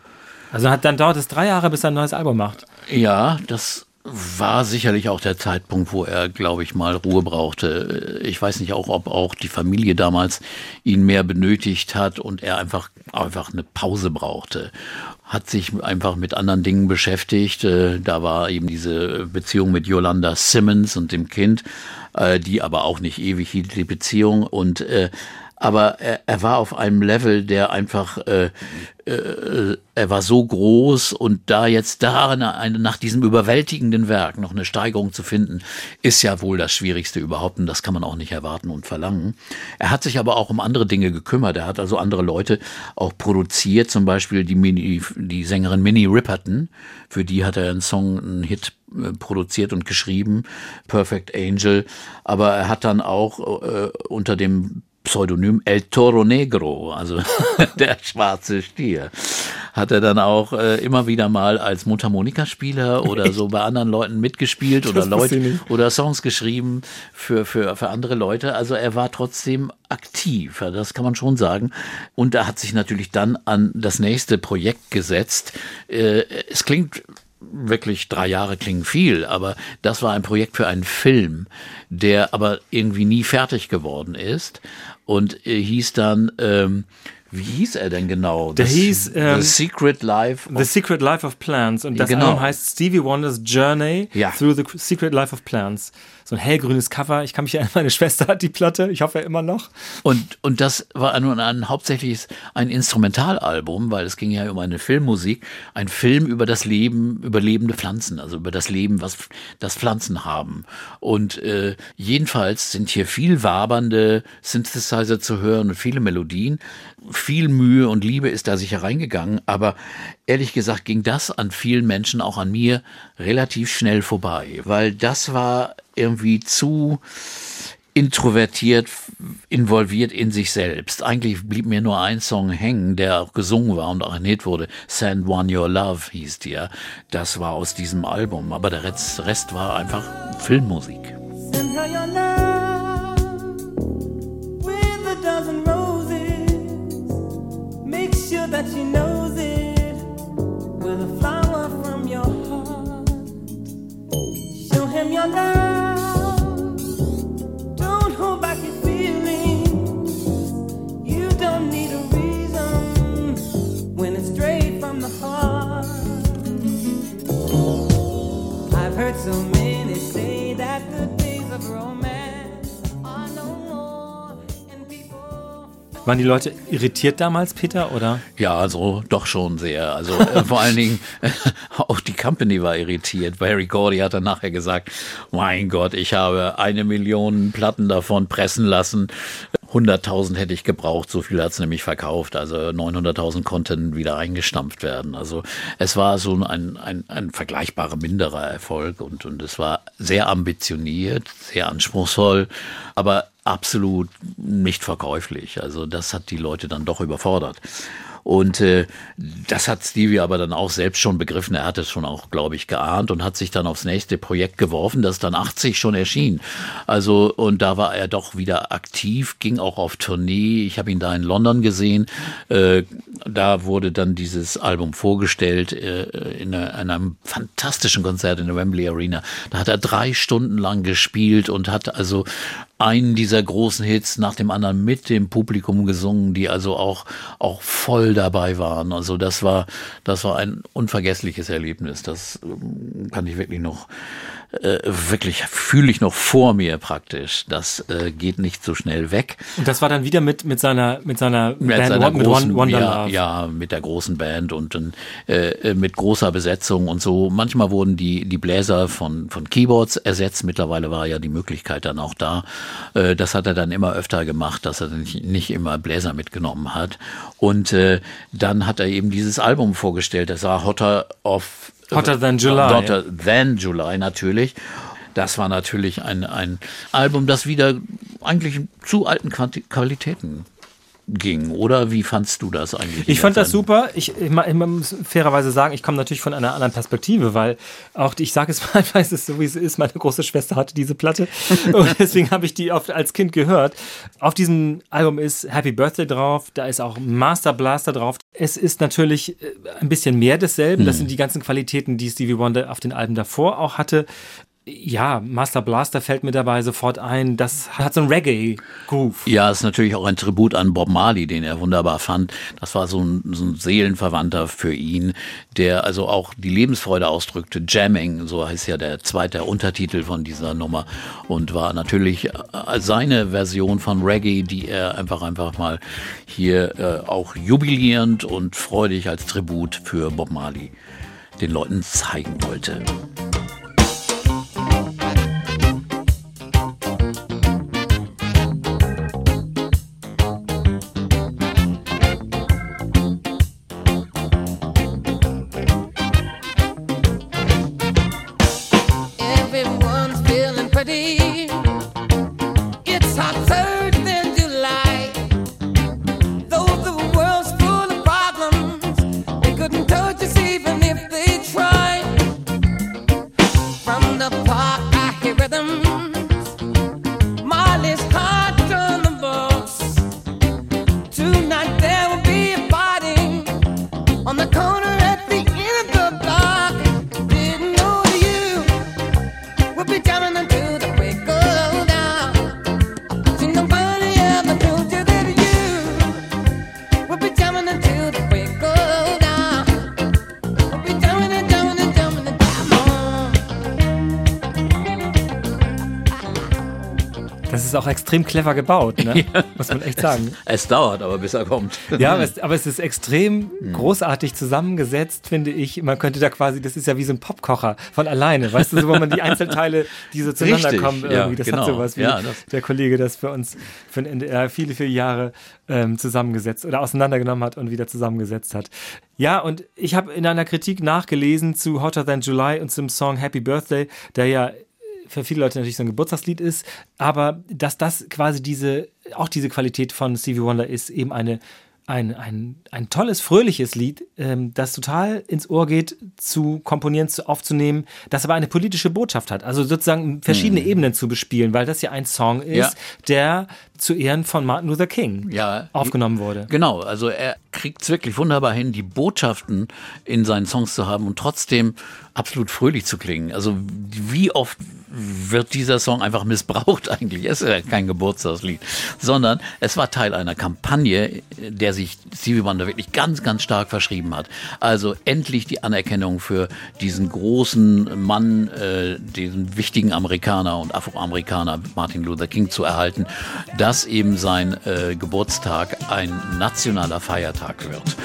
Also hat, dann dauert es drei Jahre, bis er ein neues Album macht. Ja, das war sicherlich auch der Zeitpunkt, wo er, glaube ich, mal Ruhe brauchte. Ich weiß nicht auch, ob auch die Familie damals ihn mehr benötigt hat und er einfach, einfach eine Pause brauchte. Hat sich einfach mit anderen Dingen beschäftigt. Äh, Da war eben diese Beziehung mit Yolanda Simmons und dem Kind, die aber auch nicht ewig hielt, die Beziehung. Und äh, aber er, er war auf einem Level, der einfach, äh, äh, er war so groß und da jetzt da nach diesem überwältigenden Werk noch eine Steigerung zu finden, ist ja wohl das Schwierigste überhaupt und das kann man auch nicht erwarten und verlangen. Er hat sich aber auch um andere Dinge gekümmert. Er hat also andere Leute auch produziert, zum Beispiel die, Mini, die Sängerin Minnie Riperton, für die hat er einen Song, einen Hit äh, produziert und geschrieben, Perfect Angel, aber er hat dann auch äh, unter dem Pseudonym El Toro Negro, also der schwarze Stier, hat er dann auch äh, immer wieder mal als Mundharmonikaspieler oder so bei anderen Leuten mitgespielt oder Leute oder Songs geschrieben für, für, für andere Leute. Also er war trotzdem aktiv, das kann man schon sagen. Und er hat sich natürlich dann an das nächste Projekt gesetzt. Äh, es klingt wirklich drei Jahre klingen viel, aber das war ein Projekt für einen Film, der aber irgendwie nie fertig geworden ist und äh, hieß dann, ähm, wie hieß er denn genau? Der Das- hieß, ähm, The Secret Life The of Secret Life of Plants. Und das Genau. Album heißt Stevie Wonders Journey Ja. Through the Secret Life of Plants. So ein hellgrünes Cover. Ich kann mich erinnern, meine Schwester hat die Platte. Ich hoffe immer noch. Und, und das war nun ein, hauptsächlich ein Instrumentalalbum, weil es ging ja um eine Filmmusik, ein Film über das Leben, über lebende Pflanzen, also über das Leben, was das Pflanzen haben. Und äh, jedenfalls sind hier viel wabernde Synthesizer zu hören und viele Melodien. Viel Mühe und Liebe ist da sicher reingegangen, aber ehrlich gesagt ging das an vielen Menschen, auch an mir, relativ schnell vorbei, weil das war irgendwie zu introvertiert, involviert in sich selbst. Eigentlich blieb mir nur ein Song hängen, der auch gesungen war und auch Hit wurde. Send One Your Love hieß der. Das war aus diesem Album. Aber der Rest, Rest war einfach Filmmusik. That she knows it with a flower from your heart. Show him your love. Don't hold back your feelings. You don't need a reason when it's straight from the heart. I've heard so many Waren die Leute irritiert damals, Peter, oder? Ja, also doch schon sehr. Also äh, vor allen Dingen auch die Company war irritiert. Barry Gordy hat dann nachher gesagt, mein Gott, ich habe eine Million Platten davon pressen lassen. 100.000 hätte ich gebraucht, so viel hat es nämlich verkauft. Also 900.000 konnten wieder eingestampft werden. Also es war so ein, ein, ein vergleichbarer minderer Erfolg und, und es war sehr ambitioniert, sehr anspruchsvoll, aber absolut nicht verkäuflich. Also das hat die Leute dann doch überfordert. Und äh, das hat Stevie aber dann auch selbst schon begriffen. Er hat es schon auch, glaube ich, geahnt und hat sich dann aufs nächste Projekt geworfen, das dann 80 schon erschien. Also und da war er doch wieder aktiv, ging auch auf Tournee. Ich habe ihn da in London gesehen. Äh, da wurde dann dieses Album vorgestellt äh, in, einer, in einem fantastischen Konzert in der Wembley Arena. Da hat er drei Stunden lang gespielt und hat also einen dieser großen Hits nach dem anderen mit dem Publikum gesungen, die also auch, auch voll dabei waren. Also das war, das war ein unvergessliches Erlebnis. Das ähm, kann ich wirklich noch äh, wirklich fühle ich noch vor mir praktisch. Das äh, geht nicht so schnell weg. Und das war dann wieder mit mit seiner mit seiner Mit Band seiner mit großen, Wonder ja, ja, mit der großen Band und äh, mit großer Besetzung und so. Manchmal wurden die die Bläser von von Keyboards ersetzt. Mittlerweile war ja die Möglichkeit dann auch da. Äh, das hat er dann immer öfter gemacht, dass er nicht, nicht immer Bläser mitgenommen hat. Und äh, dann hat er eben dieses Album vorgestellt. Das war Hotter of Hotter Than July. Hotter Than July natürlich. Das war natürlich ein, ein Album, das wieder eigentlich zu alten Qualitäten ging. Oder wie fandst du das eigentlich? Ich fand das super. Ich, ich, ich muss fairerweise sagen, ich komme natürlich von einer anderen Perspektive, weil auch, die- ich sage es mal, weiß es so, wie es ist, meine große Schwester hatte diese Platte und deswegen habe ich die oft als Kind gehört. Auf diesem Album ist Happy Birthday drauf, da ist auch Master Blaster drauf. Es ist natürlich äh, ein bisschen mehr desselben. Das sind die ganzen Qualitäten, die Stevie Wonder auf den Alben davor auch hatte. Ja, Master Blaster fällt mir dabei sofort ein. Das hat so ein Reggae-Groove. Ja, ist natürlich auch ein Tribut an Bob Marley, den er wunderbar fand. Das war so ein, so ein Seelenverwandter für ihn, der also auch die Lebensfreude ausdrückte. Jamming, so heißt ja der zweite Untertitel von dieser Nummer und war natürlich äh, seine Version von Reggae, die er einfach einfach mal hier äh, auch jubilierend und freudig als Tribut für Bob Marley den Leuten zeigen wollte. Ist auch extrem clever gebaut, ne? muss man echt sagen. Es dauert aber, bis er kommt. Ja, aber es, aber es ist extrem großartig zusammengesetzt, finde ich. Man könnte da quasi, das ist ja wie so ein Popkocher von alleine, weißt du, so, wo man die Einzelteile, die so zueinander Richtig, kommen, irgendwie. Das hat genau. sowas wie der Kollege das für uns für NDR viele, viele Jahre ähm, zusammengesetzt oder auseinandergenommen hat und wieder zusammengesetzt hat. Ja, und ich habe in einer Kritik nachgelesen zu Hotter Than July und zum Song Happy Birthday, der ja für viele Leute natürlich so ein Geburtstagslied ist, aber dass das quasi diese, auch diese Qualität von Stevie Wonder ist, eben eine, ein, ein, ein tolles, fröhliches Lied, ähm, das total ins Ohr geht, zu komponieren, zu, aufzunehmen, das aber eine politische Botschaft hat. Also sozusagen verschiedene Ebenen zu bespielen, weil das ja ein Song ist, Ja. der zu Ehren von Martin Luther King Ja. aufgenommen wurde. Genau, also er kriegt es wirklich wunderbar hin, die Botschaften in seinen Songs zu haben und trotzdem absolut fröhlich zu klingen. Also wie oft wird dieser Song einfach missbraucht eigentlich? Es ist ja kein Geburtstagslied, sondern es war Teil einer Kampagne, der sich Stevie Wonder wirklich ganz, ganz stark verschrieben hat. Also endlich die Anerkennung für diesen großen Mann, äh, diesen wichtigen Amerikaner und Afroamerikaner Martin Luther King zu erhalten, dass eben sein äh, Geburtstag ein nationaler Feiertag wird.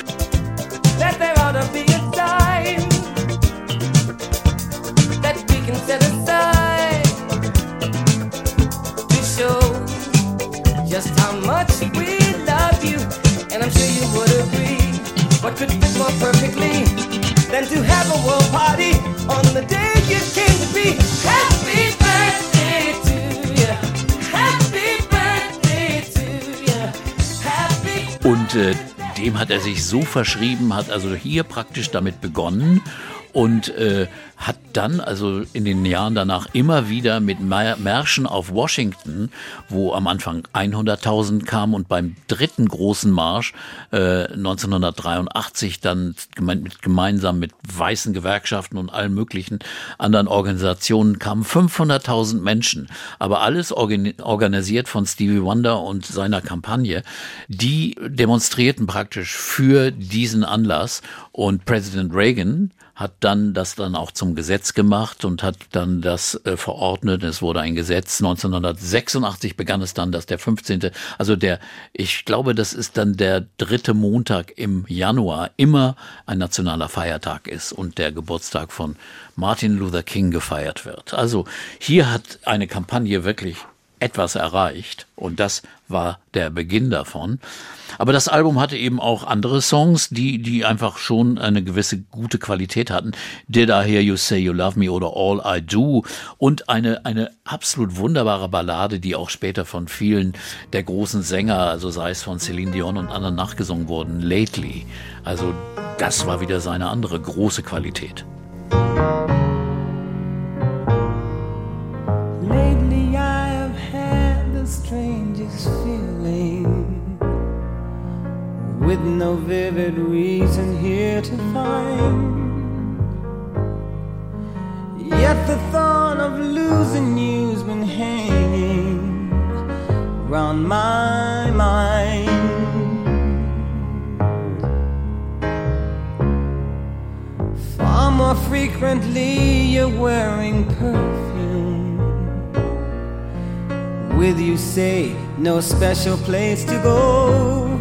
Und äh, dem hat er sich so verschrieben, hat also hier praktisch damit begonnen. Und äh, hat dann also in den Jahren danach immer wieder mit Mä- Märschen auf Washington, wo am Anfang 100.000 kamen und beim dritten großen Marsch äh, 1983 dann mit, gemeinsam mit weißen Gewerkschaften und allen möglichen anderen Organisationen kamen 500.000 Menschen, aber alles organi organisiert von Stevie Wonder und seiner Kampagne. Die demonstrierten praktisch für diesen Anlass und Präsident Reagan hat dann das dann auch zum Gesetz gemacht und hat dann das äh, verordnet. Es wurde ein Gesetz. 1986 begann es dann, dass der 15. Also der, ich glaube, das ist dann der dritte Montag im Januar immer ein nationaler Feiertag ist und der Geburtstag von Martin Luther King gefeiert wird. Also hier hat eine Kampagne wirklich etwas erreicht und das war der Beginn davon. Aber das Album hatte eben auch andere Songs, die, die einfach schon eine gewisse gute Qualität hatten. Did I Hear You Say You Love Me oder All I Do und eine, eine absolut wunderbare Ballade, die auch später von vielen der großen Sänger, also sei es von Celine Dion und anderen nachgesungen wurden, Lately. Also das war wieder seine andere große Qualität. Lately with no vivid reason here to find. Yet the thought of losing you's been hanging round my mind. Far more frequently, you're wearing perfume. With you, say, no special place to go.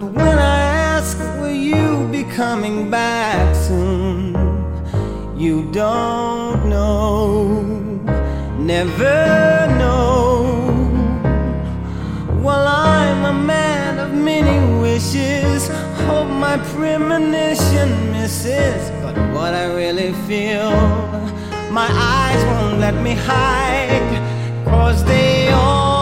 But when I ask, will you be coming back soon? You don't know, never know. While I'm a man of many wishes. Hope my premonition misses. But what I really feel, my eyes won't let me hide. Cause they always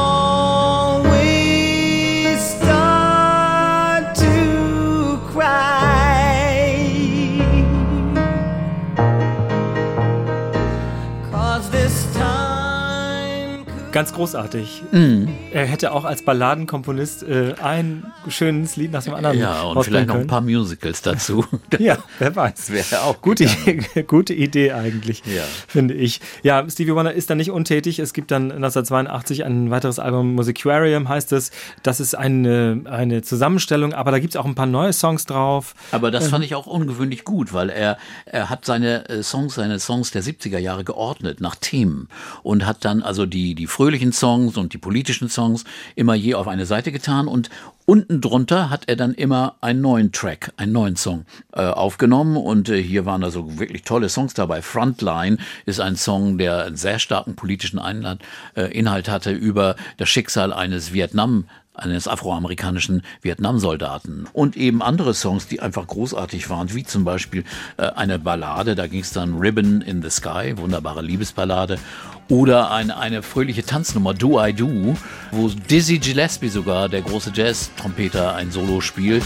Ganz großartig. Er hätte auch als Balladenkomponist äh, ein schönes Lied nach dem anderen Ja, und vielleicht noch ein paar Musicals dazu. Ja, wer weiß. wäre auch gute, gute Idee eigentlich, Ja. finde ich. Ja, Stevie Wonder ist da nicht untätig. Es gibt dann 1982 ein weiteres Album, Musicarium heißt es. Das ist eine, eine Zusammenstellung, aber da gibt es auch ein paar neue Songs drauf. Aber das fand ich auch ungewöhnlich gut, weil er, er hat seine äh, Songs, seine Songs der 70er Jahre geordnet nach Themen und hat dann also die, die fröhlichen Songs und die politischen Songs immer je auf eine Seite getan und unten drunter hat er dann immer einen neuen Track, einen neuen Song äh, aufgenommen und äh, hier waren also wirklich tolle Songs dabei. Frontline ist ein Song, der einen sehr starken politischen Einland, äh, Inhalt hatte über das Schicksal eines Vietnam eines afroamerikanischen Vietnamsoldaten und eben andere Songs, die einfach großartig waren, wie zum Beispiel äh, eine Ballade, da ging es dann Ribbon in the Sky, wunderbare Liebesballade, oder eine, eine fröhliche Tanznummer, Do I Do, wo Dizzy Gillespie sogar, der große Jazz-Trompeter, ein Solo spielt.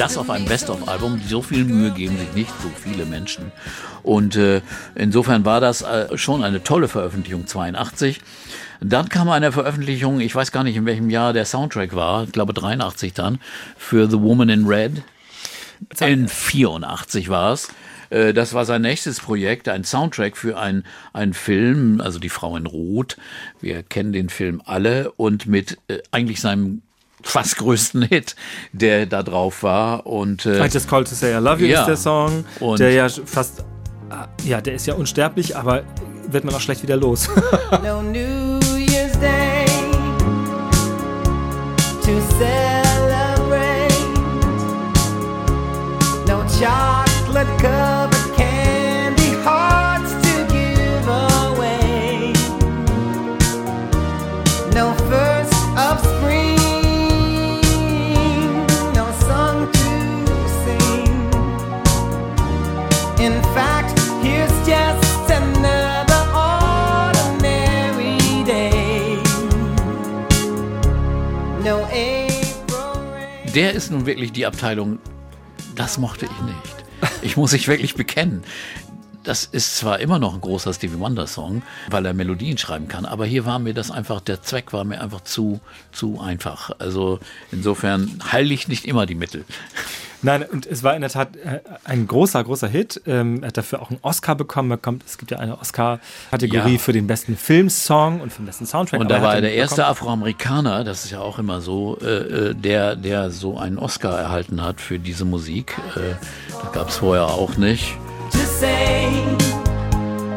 Das auf einem Best-of-Album, so viel Mühe geben sich nicht so viele Menschen. Und äh, insofern war das äh, schon eine tolle Veröffentlichung, 82. Dann kam eine Veröffentlichung, ich weiß gar nicht, in welchem Jahr der Soundtrack war, ich glaube 83 dann, für The Woman in Red. In 84 war es. Das war sein nächstes Projekt, ein Soundtrack für ein, einen Film, also Die Frau in Rot. Wir kennen den Film alle und mit äh, eigentlich seinem fast größten Hit, der da drauf war. Und äh, I Just Called to Say I Love You Ja. ist der Song, Und- der ja fast, ah, ja, der ist ja unsterblich, aber wird man auch schlecht wieder los. No New Year's Day to celebrate. No chocolate Der ist nun wirklich die Abteilung, das mochte ich nicht. Ich muss sich wirklich bekennen. Das ist zwar immer noch ein großer Stevie Wonder Song, weil er Melodien schreiben kann, aber hier war mir das einfach, der Zweck war mir einfach zu, zu einfach. Also insofern heile ich nicht immer die Mittel. Nein, und es war in der Tat äh, ein großer, großer Hit. Ähm, er hat dafür auch einen Oscar bekommen. Er kommt, es gibt ja eine Oscar-Kategorie Ja. für den besten Filmsong und für den besten Soundtrack. Und da er war er der erste bekommen. Afroamerikaner, das ist ja auch immer so, äh, äh, der, der so einen Oscar erhalten hat für diese Musik. Äh, das gab es vorher auch nicht. to say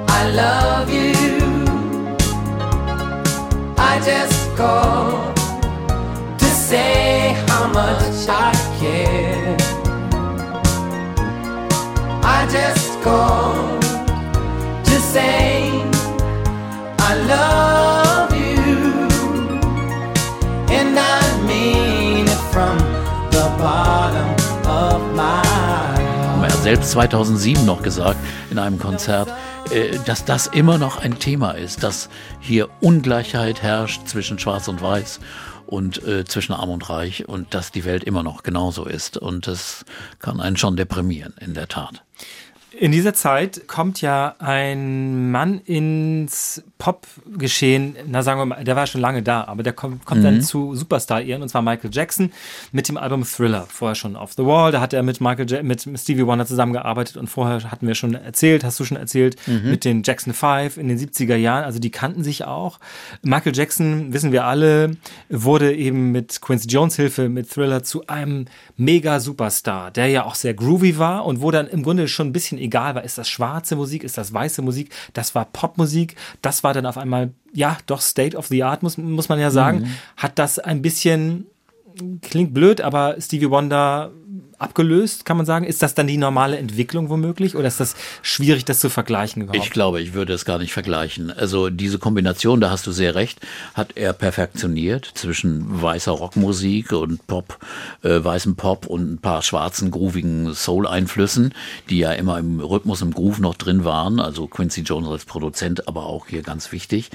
I love you. I just called to say how much I care. I just called to say I love you. And I mean it from the bottom of my heart. Er hat selbst 2007 noch gesagt in einem Konzert, äh, dass das immer noch ein Thema ist, dass hier Ungleichheit herrscht zwischen Schwarz und Weiß und äh, zwischen Arm und Reich und dass die Welt immer noch genauso ist. Und das kann einen schon deprimieren, in der Tat. In dieser Zeit kommt ja ein Mann ins Pop-Geschehen, na sagen wir mal, der war schon lange da, aber der kommt, kommt dann zu Superstar ihren, und zwar Michael Jackson mit dem Album Thriller. Vorher schon Off the Wall, da hat er mit Michael ja mit Stevie Wonder zusammengearbeitet und vorher hatten wir schon erzählt, hast du schon erzählt, mit den Jackson 5 in den 70er Jahren, also die kannten sich auch. Michael Jackson, wissen wir alle, wurde eben mit Quincy Jones Hilfe mit Thriller zu einem mega Superstar, der ja auch sehr groovy war und wo dann im Grunde schon ein bisschen egal war, ist das schwarze Musik, ist das weiße Musik, das war Popmusik, das war dann auf einmal, ja, doch State of the Art, muss, muss man ja sagen, hat das ein bisschen, klingt blöd, aber Stevie Wonder abgelöst, kann man sagen? Ist das dann die normale Entwicklung womöglich oder ist das schwierig, das zu vergleichen überhaupt? Ich glaube, ich würde es gar nicht vergleichen. Also diese Kombination, da hast du sehr recht, hat er perfektioniert zwischen weißer Rockmusik und Pop, äh, weißem Pop und ein paar schwarzen, groovigen Soul-Einflüssen, die ja immer im Rhythmus, im Groove noch drin waren. Also Quincy Jones als Produzent, aber auch hier ganz wichtig.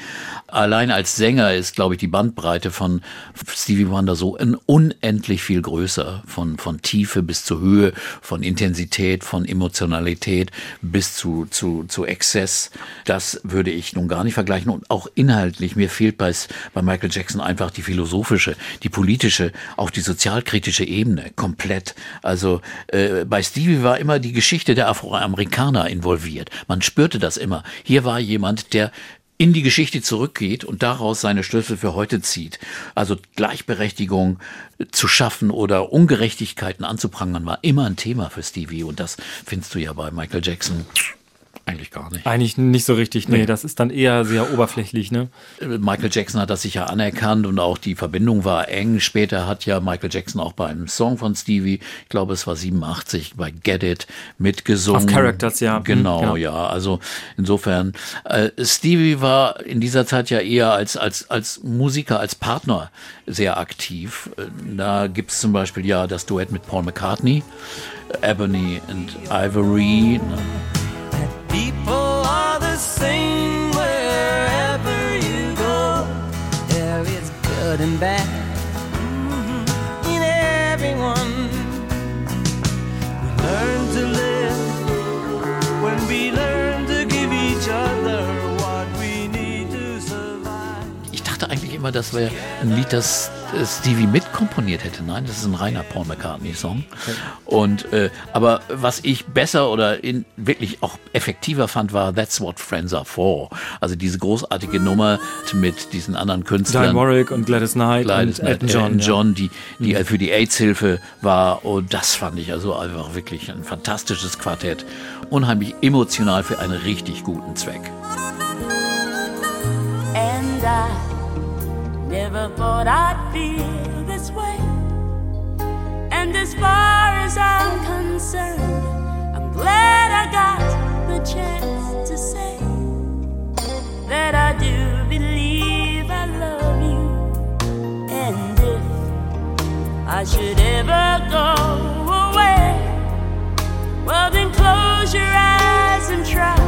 Allein als Sänger ist, glaube ich, die Bandbreite von Stevie Wonder so un unendlich viel größer. Von, von Tiefe bis zur Höhe, von Intensität, von Emotionalität bis zu, zu, zu Exzess. Das würde ich nun gar nicht vergleichen. Und auch inhaltlich, mir fehlt bei, bei Michael Jackson einfach die philosophische, die politische, auch die sozialkritische Ebene komplett. Also äh, bei Stevie war immer die Geschichte der Afroamerikaner involviert. Man spürte das immer. Hier war jemand, der in die Geschichte zurückgeht und daraus seine Schlüssel für heute zieht. Also Gleichberechtigung zu schaffen oder Ungerechtigkeiten anzuprangern war immer ein Thema für Stevie und das findest du ja bei Michael Jackson eigentlich gar nicht. Eigentlich nicht so richtig, nee, das ist dann eher sehr oberflächlich, ne? Michael Jackson hat das sicher anerkannt und auch die Verbindung war eng. Später hat ja Michael Jackson auch bei einem Song von Stevie, ich glaube es war 87, bei Get It mitgesungen. Auf Characters, ja. Genau, Hm, ja. Also insofern, äh, Stevie war in dieser Zeit ja eher als, als, als Musiker, als Partner sehr aktiv. Äh, Da gibt's zum Beispiel ja das Duett mit Paul McCartney, Ebony and Ivory. People good and bad in everyone. We learn to live when we learn to give each other what we need to survive. Ich dachte eigentlich immer, das wäre ein Lied, das Stevie mitkomponiert hätte. Nein, das ist ein reiner Paul McCartney-Song. Und äh, aber was ich besser oder in, wirklich auch effektiver fand, war That's What Friends Are For. Also diese großartige Nummer mit diesen anderen Künstlern. Diane Warwick und Gladys Knight Gladys und Knight, Elton John. Elton ja. John, die, die äh, für die AIDS-Hilfe war. Und das fand ich also einfach wirklich ein fantastisches Quartett. Unheimlich emotional für einen richtig guten Zweck. And I never thought I'd feel this way. And as far as I'm concerned, I'm glad I got the chance to say that I do believe I love you. And if I should ever go away, well, then close your eyes and try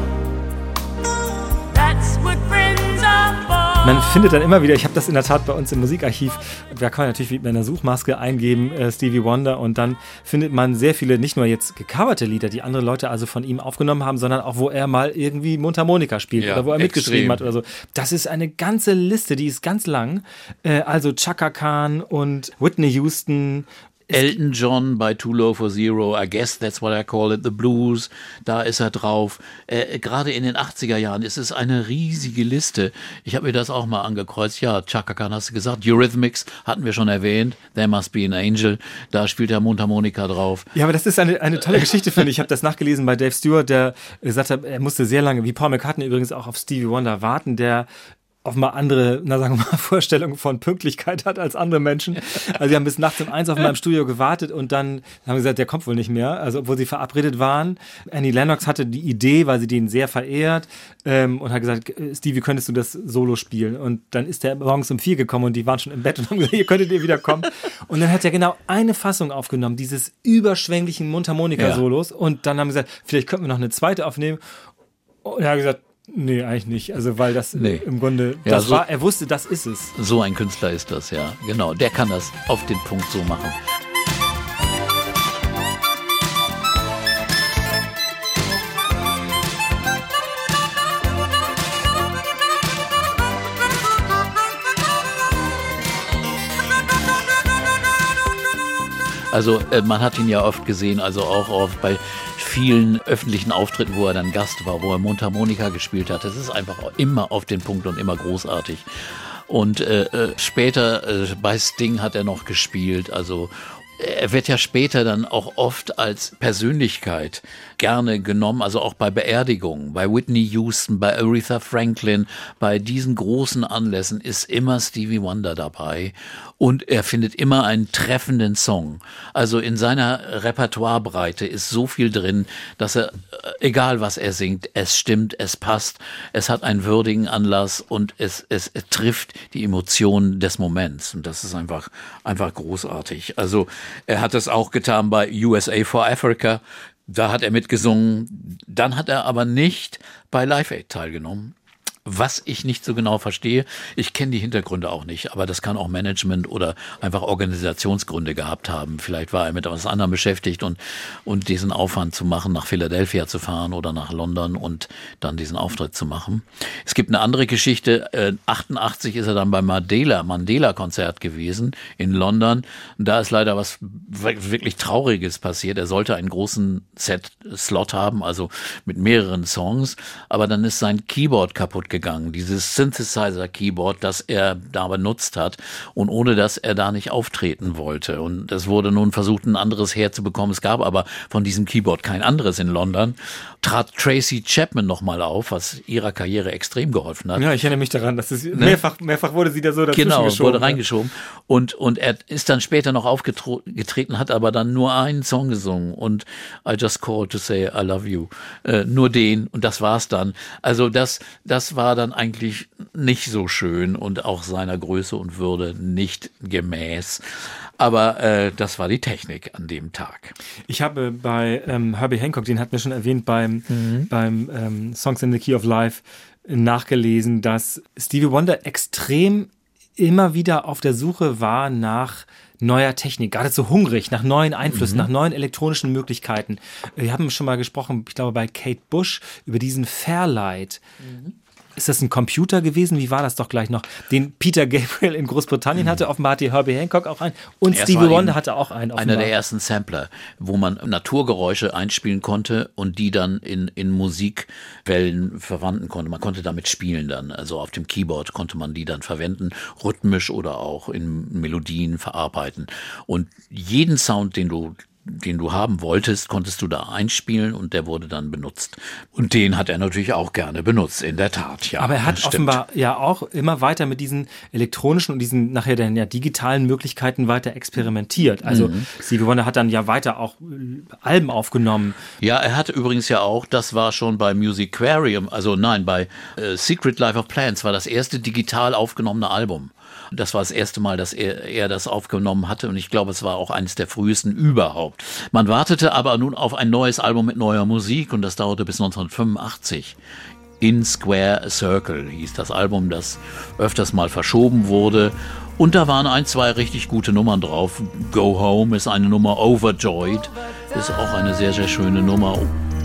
Man findet dann immer wieder, ich habe das in der Tat bei uns im Musikarchiv, da kann man natürlich mit einer Suchmaske eingeben, äh, Stevie Wonder, und dann findet man sehr viele, nicht nur jetzt gecoverte Lieder, die andere Leute also von ihm aufgenommen haben, sondern auch, wo er mal irgendwie Mundharmonika spielt Ja, oder wo er mitgeschrieben extrem. hat oder so. Das ist eine ganze Liste, die ist ganz lang. Äh, also Chaka Khan und Whitney Houston. Elton John bei Too Low for Zero, I guess that's what I call it, The Blues, da ist er drauf. Äh, Gerade in den 80er Jahren ist es eine riesige Liste. Ich habe mir das auch mal angekreuzt. Ja, Chaka Khan hast du gesagt, Eurythmics hatten wir schon erwähnt, There Must Be an Angel, da spielt er Mundharmonika drauf. Ja, aber das ist eine, eine tolle Geschichte, finde ich. Ich habe das nachgelesen bei Dave Stewart, der gesagt hat, er musste sehr lange, wie Paul McCartney übrigens auch auf Stevie Wonder warten, der offenbar andere, na sagen wir mal, Vorstellungen von Pünktlichkeit hat als andere Menschen. Also sie haben bis nachts um eins auf meinem Studio gewartet und dann haben sie gesagt, der kommt wohl nicht mehr. Also obwohl sie verabredet waren. Annie Lennox hatte die Idee, weil sie den sehr verehrt ähm, und hat gesagt, äh, Stevie, könntest du das Solo spielen? Und dann ist der morgens um vier gekommen und die waren schon im Bett und haben gesagt, hier könntet ihr wieder kommen. Und dann hat er genau eine Fassung aufgenommen, dieses überschwänglichen Mundharmonika-Solos. Und dann haben sie gesagt, vielleicht könnten wir noch eine zweite aufnehmen. Und er hat gesagt, nee, eigentlich nicht. Also weil das Nee. im Grunde, Ja, das so- war, er wusste, das ist es. So ein Künstler ist das, ja. Genau, der kann das auf den Punkt so machen. Also äh, man hat ihn ja oft gesehen, also auch auf, bei vielen öffentlichen Auftritten, wo er dann Gast war, wo er Mundharmonika gespielt hat. Das ist einfach immer auf den Punkt und immer großartig. Und äh, äh, später äh, bei Sting hat er noch gespielt. Also er wird ja später dann auch oft als Persönlichkeit gerne genommen, also auch bei Beerdigungen, bei Whitney Houston, bei Aretha Franklin, bei diesen großen Anlässen ist immer Stevie Wonder dabei und er findet immer einen treffenden Song. Also in seiner Repertoirebreite ist so viel drin, dass er, äh, egal was er singt, es stimmt, es passt, es hat einen würdigen Anlass und es, es, es trifft die Emotionen des Moments und das ist einfach, einfach großartig. Also er hat es auch getan bei USA for Africa, da hat er mitgesungen, dann hat er aber nicht bei Live Aid teilgenommen. Was ich nicht so genau verstehe, ich kenne die Hintergründe auch nicht, aber das kann auch Management oder einfach Organisationsgründe gehabt haben. Vielleicht war er mit etwas anderem beschäftigt und, und diesen Aufwand zu machen, nach Philadelphia zu fahren oder nach London und dann diesen Auftritt zu machen. Es gibt eine andere Geschichte, äh, 88 ist er dann beim Mandela, Mandela-Konzert gewesen in London. Da ist leider was wirklich Trauriges passiert. Er sollte einen großen Set-Slot haben, also mit mehreren Songs, aber dann ist sein Keyboard kaputt gegangen, dieses Synthesizer-Keyboard, das er da benutzt hat und ohne dass er da nicht auftreten wollte. Und es wurde nun versucht, ein anderes herzubekommen. Es gab aber von diesem Keyboard kein anderes in London. Trat Tracy Chapman nochmal auf, was ihrer Karriere extrem geholfen hat. Ja, ich erinnere mich daran, dass es mehrfach, mehrfach wurde sie da so dazwischen Ne? Genau, geschoben. wurde reingeschoben. Und, und er ist dann später noch aufgetreten, hat aber dann nur einen Song gesungen und I just called to say I love you. Äh, nur den und das war's dann. Also das, das war dann eigentlich nicht so schön und auch seiner Größe und Würde nicht gemäß. Aber äh, das war die Technik an dem Tag. Ich habe bei ähm, Herbie Hancock, den hatten wir schon erwähnt, beim, beim ähm, Songs in the Key of Life nachgelesen, dass Stevie Wonder extrem immer wieder auf der Suche war nach neuer Technik, geradezu hungrig nach neuen Einflüssen, nach neuen elektronischen Möglichkeiten. Wir haben schon mal gesprochen, ich glaube bei Kate Bush, über diesen Fairlight. Ist das ein Computer gewesen? Wie war das doch gleich noch? Den Peter Gabriel in Großbritannien hatte, offenbar hatte Herbie Hancock auch einen. Und Er Stevie Wonder hatte auch einen. Einer offenbar. der ersten Sampler, wo man Naturgeräusche einspielen konnte und die dann in, in Musikwellen verwandten konnte. Man konnte damit spielen dann. Also auf dem Keyboard konnte man die dann verwenden, rhythmisch oder auch in Melodien verarbeiten. Und jeden Sound, den du den du haben wolltest, konntest du da einspielen und der wurde dann benutzt. Und den hat er natürlich auch gerne benutzt, in der Tat, ja. Aber er hat offenbar ja auch immer weiter mit diesen elektronischen und diesen nachher dann ja digitalen Möglichkeiten weiter experimentiert. Also Mhm. Stevie Wonder hat dann ja weiter auch Alben aufgenommen. Ja, er hatte übrigens ja auch, das war schon bei Musicarium, also nein, bei äh, Secret Life of Plants war das erste digital aufgenommene Album. Das war das erste Mal, dass er, er das aufgenommen hatte und ich glaube, es war auch eines der frühesten überhaupt. Man wartete aber nun auf ein neues Album mit neuer Musik und das dauerte bis 1985. In Square Circle hieß das Album, das öfters mal verschoben wurde. Und da waren ein, zwei richtig gute Nummern drauf. Go Home ist eine Nummer, Overjoyed ist auch eine sehr, sehr schöne Nummer.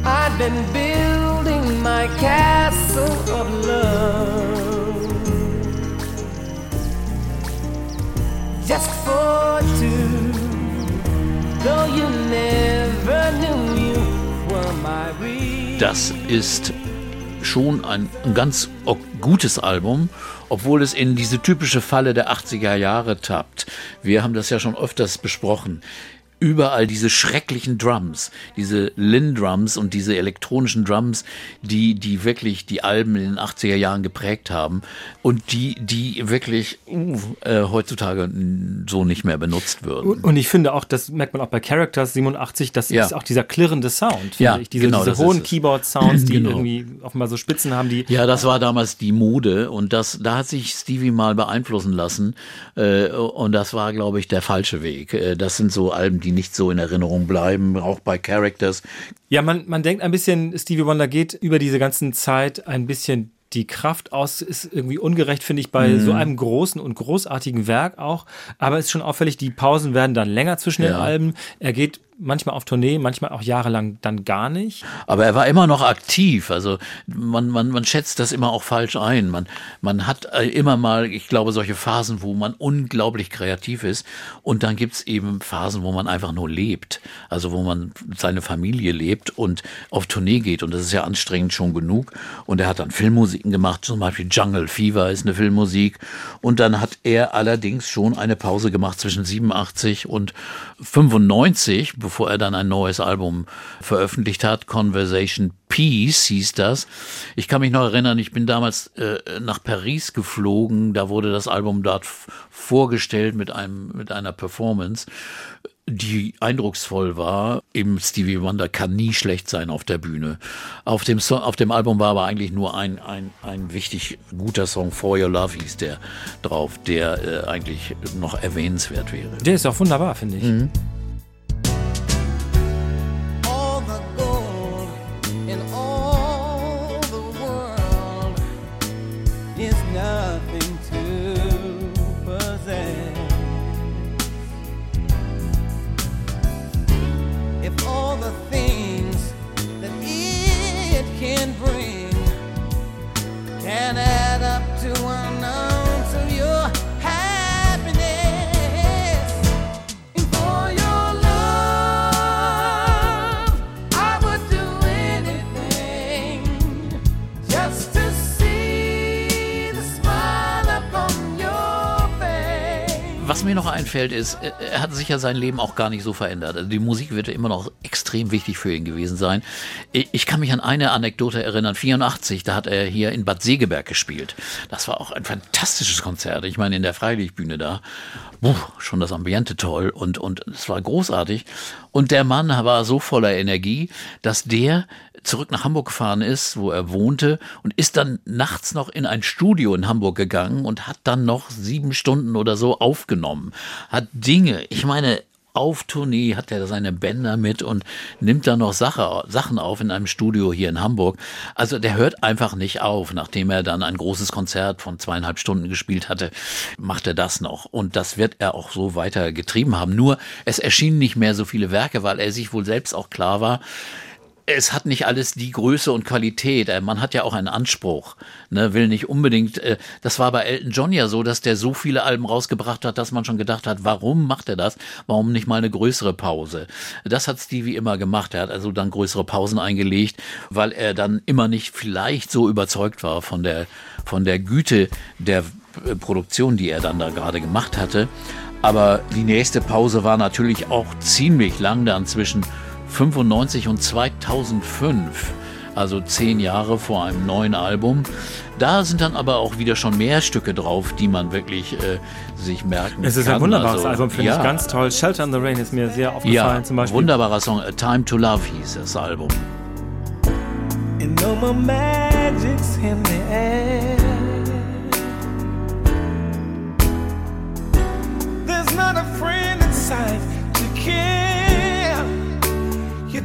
I've been building my castle of love just for two. Though you never knew you were my. Das ist schon ein, ganz gutes Album, obwohl es in diese typische Falle der 80er Jahre tappt. Wir haben das ja schon öfters besprochen. Überall diese schrecklichen Drums, diese Lin-Drums und diese elektronischen Drums, die, die wirklich die Alben in den 80er Jahren geprägt haben und die, die wirklich uh, äh, heutzutage so nicht mehr benutzt würden. Und, ich finde auch, das merkt man auch bei Characters 87, das Ja. ist auch dieser klirrende Sound. Ja, ich. Diese, genau, diese hohen. Keyboard-Sounds, die Genau. irgendwie offenbar so Spitzen haben, die Ja, das war damals die Mode und das, da hat sich Stevie mal beeinflussen lassen äh, und das war, glaube ich, der falsche Weg. Äh, das sind so Alben, die nicht so in Erinnerung bleiben, auch bei Characters. Ja, man, man denkt ein bisschen, Stevie Wonder geht über diese ganzen Zeit ein bisschen die Kraft aus, ist irgendwie ungerecht, finde ich, bei Mhm. so einem großen und großartigen Werk auch. Aber es ist schon auffällig, die Pausen werden dann länger zwischen den Ja. Alben. Er geht manchmal auf Tournee, manchmal auch jahrelang dann gar nicht. Aber er war immer noch aktiv. Also man, man, man schätzt das immer auch falsch ein. Man, man hat äh, immer mal, ich glaube, solche Phasen, wo man unglaublich kreativ ist. Und dann gibt's eben Phasen, wo man einfach nur lebt. Also wo man seine Familie lebt und auf Tournee geht. Und das ist ja anstrengend schon genug. Und er hat dann Filmmusiken gemacht, zum Beispiel Jungle Fever ist eine Filmmusik. Und dann hat er allerdings schon eine Pause gemacht zwischen 87 und 95, bevor er dann ein neues Album veröffentlicht hat. Conversation Peace hieß das. Ich kann mich noch erinnern, ich bin damals äh, nach Paris geflogen. Da wurde das Album dort vorgestellt mit einem, mit einer Performance, die eindrucksvoll war. Eben Stevie Wonder kann nie schlecht sein auf der Bühne. Auf dem, Song, auf dem Album war aber eigentlich nur ein, ein, ein wichtig guter Song, For Your Love hieß der drauf, der äh, eigentlich noch erwähnenswert wäre. Der ist auch wunderbar, finde ich. Mhm. Einfällt, ist, äh, er hat sich ja sein Leben auch gar nicht so verändert. Also die Musik wird ja immer noch extrem wichtig für ihn gewesen sein. Ich ich kann mich an eine Anekdote erinnern. 84, da hat er hier in Bad Segeberg gespielt. Das war auch ein fantastisches Konzert. Ich meine, in der Freilichtbühne da. Puh, schon das Ambiente toll und, und es war großartig. Und der Mann war so voller Energie, dass der zurück nach Hamburg gefahren ist, wo er wohnte und ist dann nachts noch in ein Studio in Hamburg gegangen und hat dann noch sieben Stunden oder so aufgenommen. Hat Dinge, ich meine, auf Tournee hat er seine Bänder mit und nimmt dann noch Sache, Sachen auf in einem Studio hier in Hamburg. Also der hört einfach nicht auf. Nachdem er dann ein großes Konzert von zweieinhalb Stunden gespielt hatte, macht er das noch. Und das wird er auch so weiter getrieben haben. Nur es erschienen nicht mehr so viele Werke, weil er sich wohl selbst auch klar war, es hat nicht alles die Größe und Qualität. Äh, Man hat ja auch einen Anspruch, ne, will nicht unbedingt. Äh, das war bei Elton John ja so, dass der so viele Alben rausgebracht hat, dass man schon gedacht hat, warum macht er das? Warum nicht mal eine größere Pause? Das hat Stevie immer gemacht. Er hat also dann größere Pausen eingelegt, weil er dann immer nicht vielleicht so überzeugt war von der von der Güte der äh, Produktion, die er dann da gerade gemacht hatte. Aber die nächste Pause war natürlich auch ziemlich lang, dann zwischen 95 und 2005, also zehn Jahre vor einem neuen Album. Da sind dann aber auch wieder schon mehr Stücke drauf, die man wirklich äh, sich merken Es ist kann. ein wunderbares Also, Album, finde ja, ich ganz toll. Shelter in the Rain ist mir sehr aufgefallen Ja, zum Beispiel. wunderbarer Song. A Time to Love hieß das Album. And no more magic's in the air. not a friend inside to care.